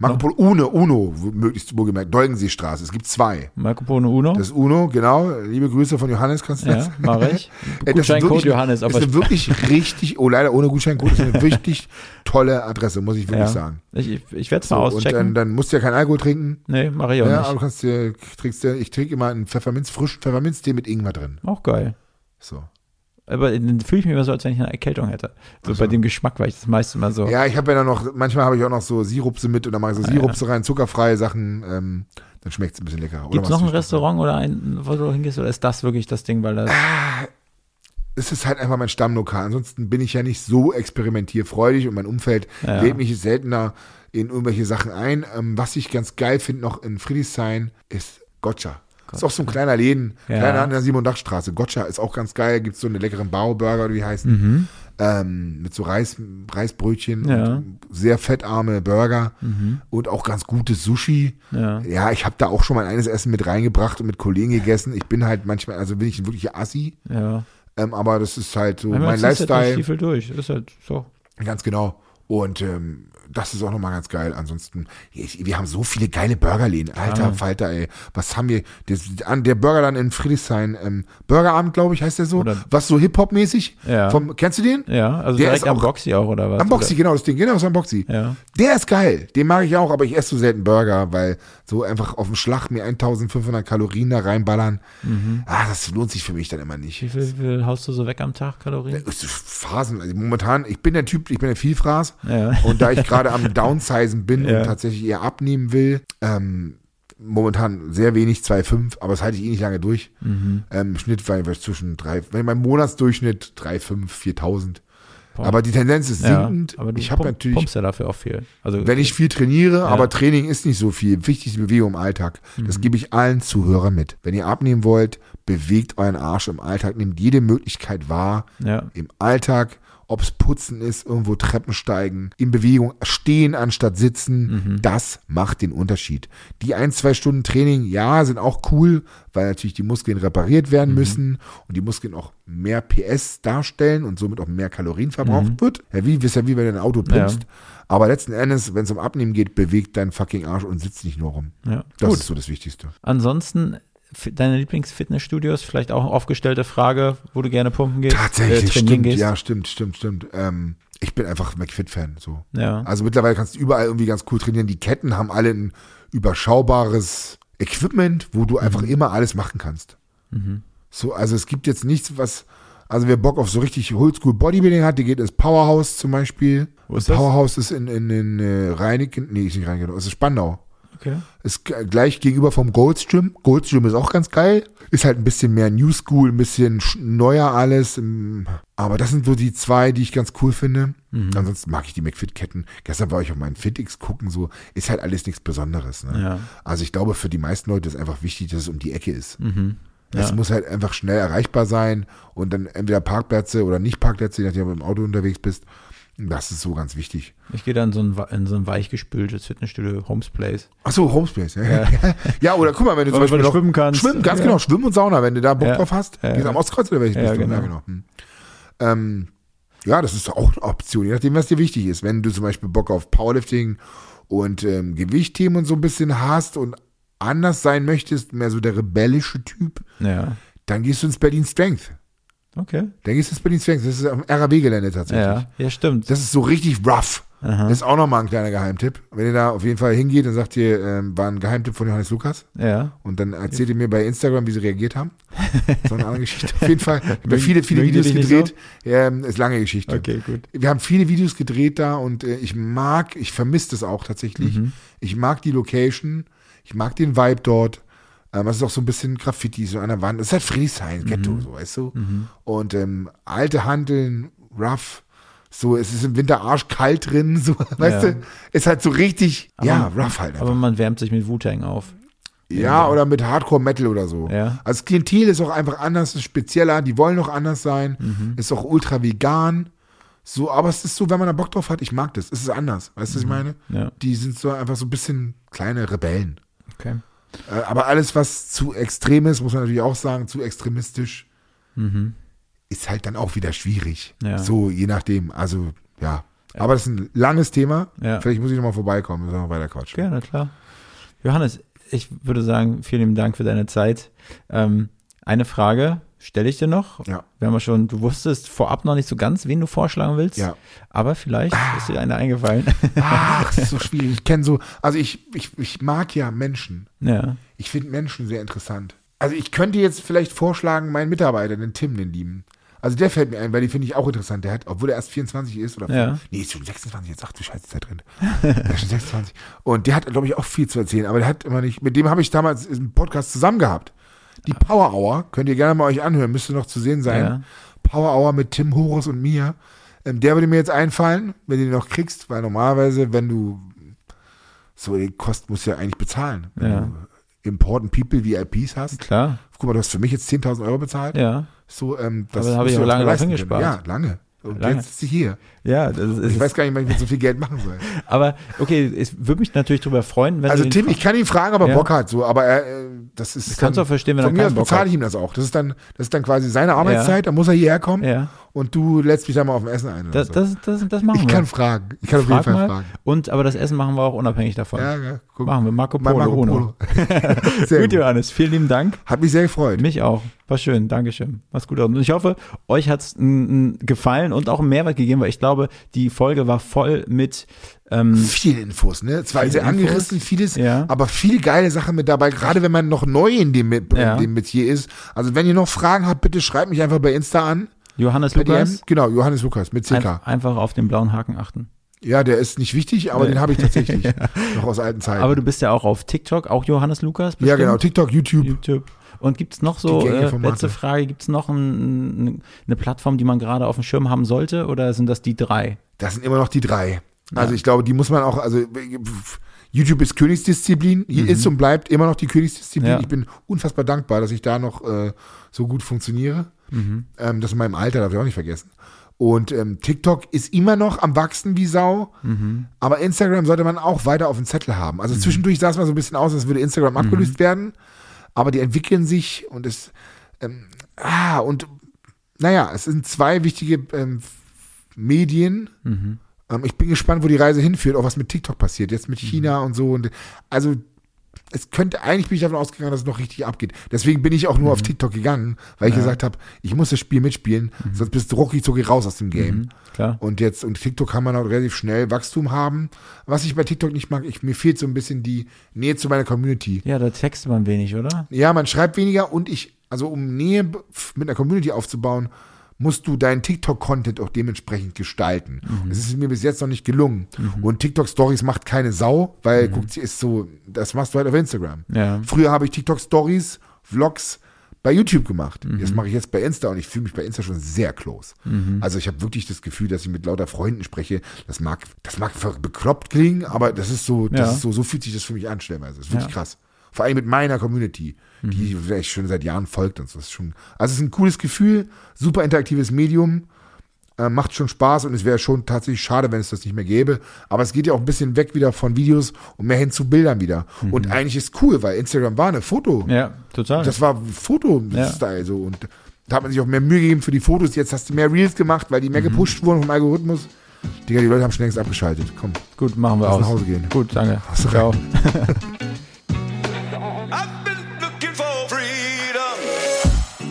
Marco Polo, Uno, Uno, möglichst wohlgemerkt, Dolgenseestraße. Es gibt zwei. Marco Polo Uno? Das ist Uno, genau. Liebe Grüße von Johannes, kannst du das? ja, ich. Das ist Gutscheincode wirklich- Johannes. ist Aber eine wirklich richtig, oh leider ohne Gutscheincode, ist eine wirklich tolle Adresse, muss ich wirklich ja. sagen. Ich, ich, ich werde es So, mal und auschecken. dann, dann musst du ja keinen Alkohol trinken. nee, mache ich auch Ja, aber du nicht. kannst dir, trinkst dir, ich trinke immer einen Pfefferminz, frischen Pfefferminztee mit Ingwer drin. Auch geil. So. Aber dann fühle ich mich immer so, als wenn ich eine Erkältung hätte. So bei dem Geschmack, weil ich das meiste immer so. Ja, ich habe ja dann noch, manchmal habe ich auch noch so Sirupse mit und dann mache ich so Sirupse rein, zuckerfreie Sachen, ähm, dann schmeckt es ein bisschen leckerer. Gibt es noch ein Restaurant oder ein, wo du hingehst, oder ist das wirklich das Ding, weil das. Es ist halt einfach mein Stammlokal. Ansonsten bin ich ja nicht so experimentierfreudig und mein Umfeld Ja. lädt mich seltener in irgendwelche Sachen ein. Ähm, was ich ganz geil finde noch in Friedrichshain ist Gotcha. Ist auch so ein kleiner Läden, Ja. kleiner an der Simon-Dach-Straße. Gotcha ist auch ganz geil. Gibt so eine leckeren Bauburger, oder wie heißt ähm, mit so Reis, Reisbrötchen Mhm. Ja. Mhm. und sehr fettarme Burger und auch ganz gutes Sushi. Ja. Ja, ich habe da auch schon mal eines Essen mit reingebracht und mit Kollegen gegessen. Ich bin halt manchmal, also bin ich ein wirklicher Assi. Ja. Ähm, aber das ist halt so Manchmal mein halt Lifestyle. Stiefel durch. Ist halt so. Ganz genau. Und ähm, das ist auch nochmal ganz geil. Ansonsten, ich, wir haben so viele geile Burgerläden. Alter Falter, ey. Was haben wir? Der Burger dann in Friedrichshain, ähm, Burgerabend, glaube ich, heißt der so. Oder- was so Hip-Hop-mäßig. Ja. Vom, kennst du den? Ja, also Der direkt ist am auch- Boxy auch, oder was? Am Boxy, genau, das Ding, genau, das ist am Boxy. Ja. Der ist geil. Den mag ich auch, aber ich esse so selten Burger, weil so einfach auf dem Schlag mir 1500 Kalorien da reinballern, ah, das lohnt sich für mich dann immer nicht. Wie viel, wie viel haust du so weg am Tag, Kalorien? Ist Phasen, also momentan, ich bin der Typ, ich bin der Vielfraß. Ja. Und da ich gerade am Downsizen bin Ja. und tatsächlich eher abnehmen will, ähm, momentan sehr wenig, 2,5, aber das halte ich eh nicht lange durch. Mhm. Ähm, Im Schnitt war ich zwischen drei, wenn mein Monatsdurchschnitt 3,5, 4.000. Boah. Aber die Tendenz ist Ja, sinkend. aber du ich habe natürlich, pumpst ja dafür auch viel. Also, wenn ich viel trainiere, aber Training ist nicht so viel. Wichtig ist Bewegung im Alltag. Das Mhm. gebe ich allen Zuhörern mit. Wenn ihr abnehmen wollt, bewegt euren Arsch im Alltag, nehmt jede Möglichkeit wahr, ja, im Alltag, ob es putzen ist, irgendwo Treppen steigen, in Bewegung stehen anstatt sitzen, das macht den Unterschied. Die ein, zwei Stunden Training, ja, sind auch cool, weil natürlich die Muskeln repariert werden müssen und die Muskeln auch mehr PS darstellen und somit auch mehr Kalorien verbraucht wird. Ja, wie, wisst ja, wie wenn du ein Auto pumpst. Aber letzten Endes, wenn es um Abnehmen geht, bewegt dein fucking Arsch und sitzt nicht nur rum. ja. Das Gut. ist so das Wichtigste. Ansonsten, deine Lieblingsfitnessstudios, vielleicht auch eine aufgestellte Frage, wo du gerne pumpen gehst. Tatsächlich, äh, stimmt, gehst. ja, stimmt, stimmt, stimmt. Ähm, ich bin einfach McFit-Fan, so. Ja. Also mittlerweile kannst du überall irgendwie ganz cool trainieren. Die Ketten haben alle ein überschaubares Equipment, wo du Mhm. einfach immer alles machen kannst. So, also es gibt jetzt nichts, was, also wer Bock auf so richtig Oldschool Bodybuilding hat, der geht ins Powerhouse zum Beispiel. Wo ist das? Powerhouse ist in, in, in äh, Reinigen, nee, ist nicht Reinigen, es ist Spandau. Okay. Ist gleich gegenüber vom Goldstream. Goldstream ist auch ganz geil. Ist halt ein bisschen mehr New School, ein bisschen sch- neuer alles. Aber das sind so die zwei, die ich ganz cool finde. Mhm. Ansonsten mag ich die McFit-Ketten. Gestern war ich auf meinen FitX gucken, so ist halt alles nichts Besonderes. Ne? Ja. Also ich glaube, für die meisten Leute ist einfach wichtig, dass es um die Ecke ist. Mhm. Es Ja. muss halt einfach schnell erreichbar sein und dann entweder Parkplätze oder nicht Parkplätze, je nachdem, ob du im Auto unterwegs bist. Das ist so ganz wichtig. Ich gehe dann in so ein, in so ein weichgespültes Fitnessstudio, Homes Place. Ach so, Homespace. Ja. Ja. oder guck mal, wenn du zum du Beispiel noch schwimmen kannst. Schwimmen, ganz Ja. genau, Schwimmen und Sauna, wenn du da Bock drauf hast. Ja, ja. am Ostkreuz oder welches Ja, bist du? genau. Ja, genau. Hm. Ähm, ja, das ist auch eine Option, je nachdem, was dir wichtig ist. Wenn du zum Beispiel Bock auf Powerlifting und ähm, Gewichtthemen und so ein bisschen hast und anders sein möchtest, mehr so der rebellische Typ, Ja. dann gehst du ins Berlin Strength. Okay. Dann gehst du ins Berlin Strength. Das ist am RAW-Gelände tatsächlich. Ja, ja, stimmt. Das ist so richtig rough. Aha. Das ist auch nochmal ein kleiner Geheimtipp. Wenn ihr da auf jeden Fall hingeht, dann sagt ihr, ähm, war ein Geheimtipp von Johannes Lukas. ja. Und dann erzählt ihr mir bei Instagram, wie sie reagiert haben. So eine andere Geschichte. Auf jeden Fall. Ich habe Mögen- viele, viele Videos gedreht. Ähm, ist lange Geschichte. Okay, gut. Wir haben viele Videos gedreht da und äh, ich mag, ich vermisse das auch tatsächlich. Mhm. Ich mag die Location. Ich mag den Vibe dort. Ähm, es ist auch so ein bisschen Graffiti so an der Wand. Es ist halt Friedrichshain, Ghetto, Mhm. so, weißt du? Und ähm, alte Handeln, rough. So, es ist im Winter arschkalt drin, so, weißt Ja. du? Ist halt so richtig, ja, Aber- rough halt. Aber Einfach. man wärmt sich mit Wu-Tang auf. Ja, oder mit Hardcore-Metal oder so. Ja. Also das Klientel ist auch einfach anders, ist spezieller, die wollen auch anders sein, Mhm. ist auch ultra vegan. So, aber es ist so, wenn man da Bock drauf hat, ich mag das. Es ist anders. Weißt du, was ich meine? Mhm. Ja. Die sind so einfach so ein bisschen kleine Rebellen. Okay. Äh, aber alles, was zu extrem ist, muss man natürlich auch sagen, zu extremistisch, ist halt dann auch wieder schwierig. Mhm. Ja. So, je nachdem. Also, ja. Aber das ist ein langes Thema. Ja. Vielleicht muss ich nochmal vorbeikommen, müssen wir noch weiter quatschen. Gerne, klar. Johannes, ich würde sagen, vielen lieben Dank für deine Zeit. Ähm, eine Frage stelle ich dir noch. Ja. Wir haben ja schon, du wusstest vorab noch nicht so ganz, wen du vorschlagen willst. Ja. Aber vielleicht ist dir eine eingefallen. Ach, das ist so schwierig. Ich kenne so, also ich, ich, ich mag ja Menschen. ja. Ich finde Menschen sehr interessant. Also ich könnte jetzt vielleicht vorschlagen, meinen Mitarbeiter, den Tim, den lieben. Also der fällt mir ein, weil den finde ich auch interessant. Der hat, obwohl er erst 24 ist oder Ja. nee, ist schon 26 jetzt. Ach du Scheiße, Zeit drin. der ist schon 26. Und der hat, glaube ich, auch viel zu erzählen. Aber der hat immer nicht. Mit dem habe ich damals im Podcast zusammen gehabt. Die Power Hour könnt ihr gerne mal euch anhören. Müsste noch zu sehen sein. Ja. Power Hour mit Tim Horus und mir. Ähm, der würde mir jetzt einfallen, wenn du den noch kriegst, weil normalerweise, wenn du so die Kosten musst du ja eigentlich bezahlen. Wenn Ja. du Important People VIPs hast. Klar. Guck mal, du hast für mich jetzt 10.000 Euro bezahlt. Ja. So, ähm, Aber da habe ich auch lange drauf hingespart. Ja, lange. Und Lange. jetzt ist sie hier. Ja, das ist, Ich weiß gar nicht, was ich mit so viel Geld machen soll. aber okay, es würde mich natürlich darüber freuen, wenn Also du Tim, ich kann ihn fragen, ob er Ja. Bock hat, so, aber er, äh, das ist. kannst dann- auch verstehen, wenn Von er mir aus keinen Bock bezahle hat. ich ihm das auch. Das ist dann, das ist dann quasi seine Arbeitszeit, Ja. dann muss er hierher kommen Ja. Und du lädst mich dann mal auf dem Essen ein. Das, so. das, das, das machen ich wir. kann fragen. Ich kann auf Frag jeden Fall mal. fragen. Und aber das Essen machen wir auch unabhängig davon. Ja, ja, guck. Machen wir Marco Polo. Marco. Polo. Sehr Gut, gut. Johannes, vielen lieben Dank. Hat mich sehr gefreut. Mich auch. War schön, Dankeschön. Mach's gut. Und ich hoffe, euch hat's es gefallen und auch einen Mehrwert gegeben, weil ich glaube, die Folge war voll mit ähm, Viele Infos, ne? Zwar sehr angerissen, vieles, Ja. aber viele geile Sachen mit dabei, gerade wenn man noch neu in dem, Mit- Ja. in dem Metier ist. Also wenn ihr noch Fragen habt, bitte schreibt mich einfach bei Insta an. Johannes. Lukas. Genau, Johannes Lukas mit CK. Einf einfach auf den blauen Haken achten. Ja, der ist nicht wichtig, aber Nee. den habe ich tatsächlich noch aus alten Zeiten. Aber du bist ja auch auf TikTok, auch Johannes Lukas. ja, bestimmt? genau, TikTok, YouTube. YouTube. Und gibt es noch so, äh, letzte Frage, gibt es noch ein, ein, eine Plattform, die man gerade auf dem Schirm haben sollte oder sind das die drei? Das sind immer noch die drei. Also ich glaube, die muss man auch, also YouTube ist Königsdisziplin, hier ist und bleibt immer noch die Königsdisziplin. Mhm. Ja. Ich bin unfassbar dankbar, dass ich da noch äh, so gut funktioniere. Mhm. Ähm, das in meinem Alter darf ich auch nicht vergessen. Und ähm, TikTok ist immer noch am Wachsen wie Sau, Mhm. aber Instagram sollte man auch weiter auf dem Zettel haben. Also zwischendurch sah es mal so ein bisschen aus, als würde Instagram Mhm. abgelöst werden, aber die entwickeln sich und es, ähm, ah, und naja, es sind zwei wichtige ähm, Medien. Mhm. Ähm, ich bin gespannt, wo die Reise hinführt, auch was mit TikTok passiert, jetzt mit China und so. Und also es könnte, eigentlich bin ich davon ausgegangen, dass es noch richtig abgeht. Deswegen bin ich auch nur Mhm. auf TikTok gegangen, weil ich gesagt habe, ich muss das Spiel mitspielen, sonst bist du ruckig zuckig raus aus dem Game. Mhm, klar. Und jetzt, und TikTok kann man auch relativ schnell Wachstum haben. Was ich bei TikTok nicht mag, ich, mir fehlt so ein bisschen die Nähe zu meiner Community. Ja, da textet man wenig, oder? Ja, man schreibt weniger und ich, also um Nähe mit einer Community aufzubauen, musst du deinen TikTok-Content auch dementsprechend gestalten. Mhm. Das ist mir bis jetzt noch nicht gelungen. Und TikTok-Stories macht keine Sau, weil Mhm. guckt sie ist so, das machst du halt auf Instagram. Ja. Früher habe ich TikTok-Stories, Vlogs bei YouTube gemacht. Mhm. Das mache ich jetzt bei Insta und ich fühle mich bei Insta schon sehr close. Also ich habe wirklich das Gefühl, dass ich mit lauter Freunden spreche. Das mag, das mag bekloppt klingen, aber das ist so, das Ja. ist so, so fühlt sich das für mich an, stellenweise. Das ist wirklich Ja. krass. Vor allem mit meiner Community, die vielleicht schon seit Jahren folgt und so. Das ist schon, also es ist ein cooles Gefühl, super interaktives Medium, äh, macht schon Spaß und es wäre schon tatsächlich schade, wenn es das nicht mehr gäbe. Aber es geht ja auch ein bisschen weg wieder von Videos und mehr hin zu Bildern wieder. Und eigentlich ist cool, weil Instagram war eine Foto. Ja, total. Das war Foto-Style so. Und da hat man sich auch mehr Mühe gegeben für die Fotos. Jetzt hast du mehr Reels gemacht, weil die mehr gepusht wurden vom Algorithmus. Digga, die Leute haben schon längst abgeschaltet. Komm. Gut, machen wir Lass aus. nach Hause gehen. Gut, danke. Hast du Ciao.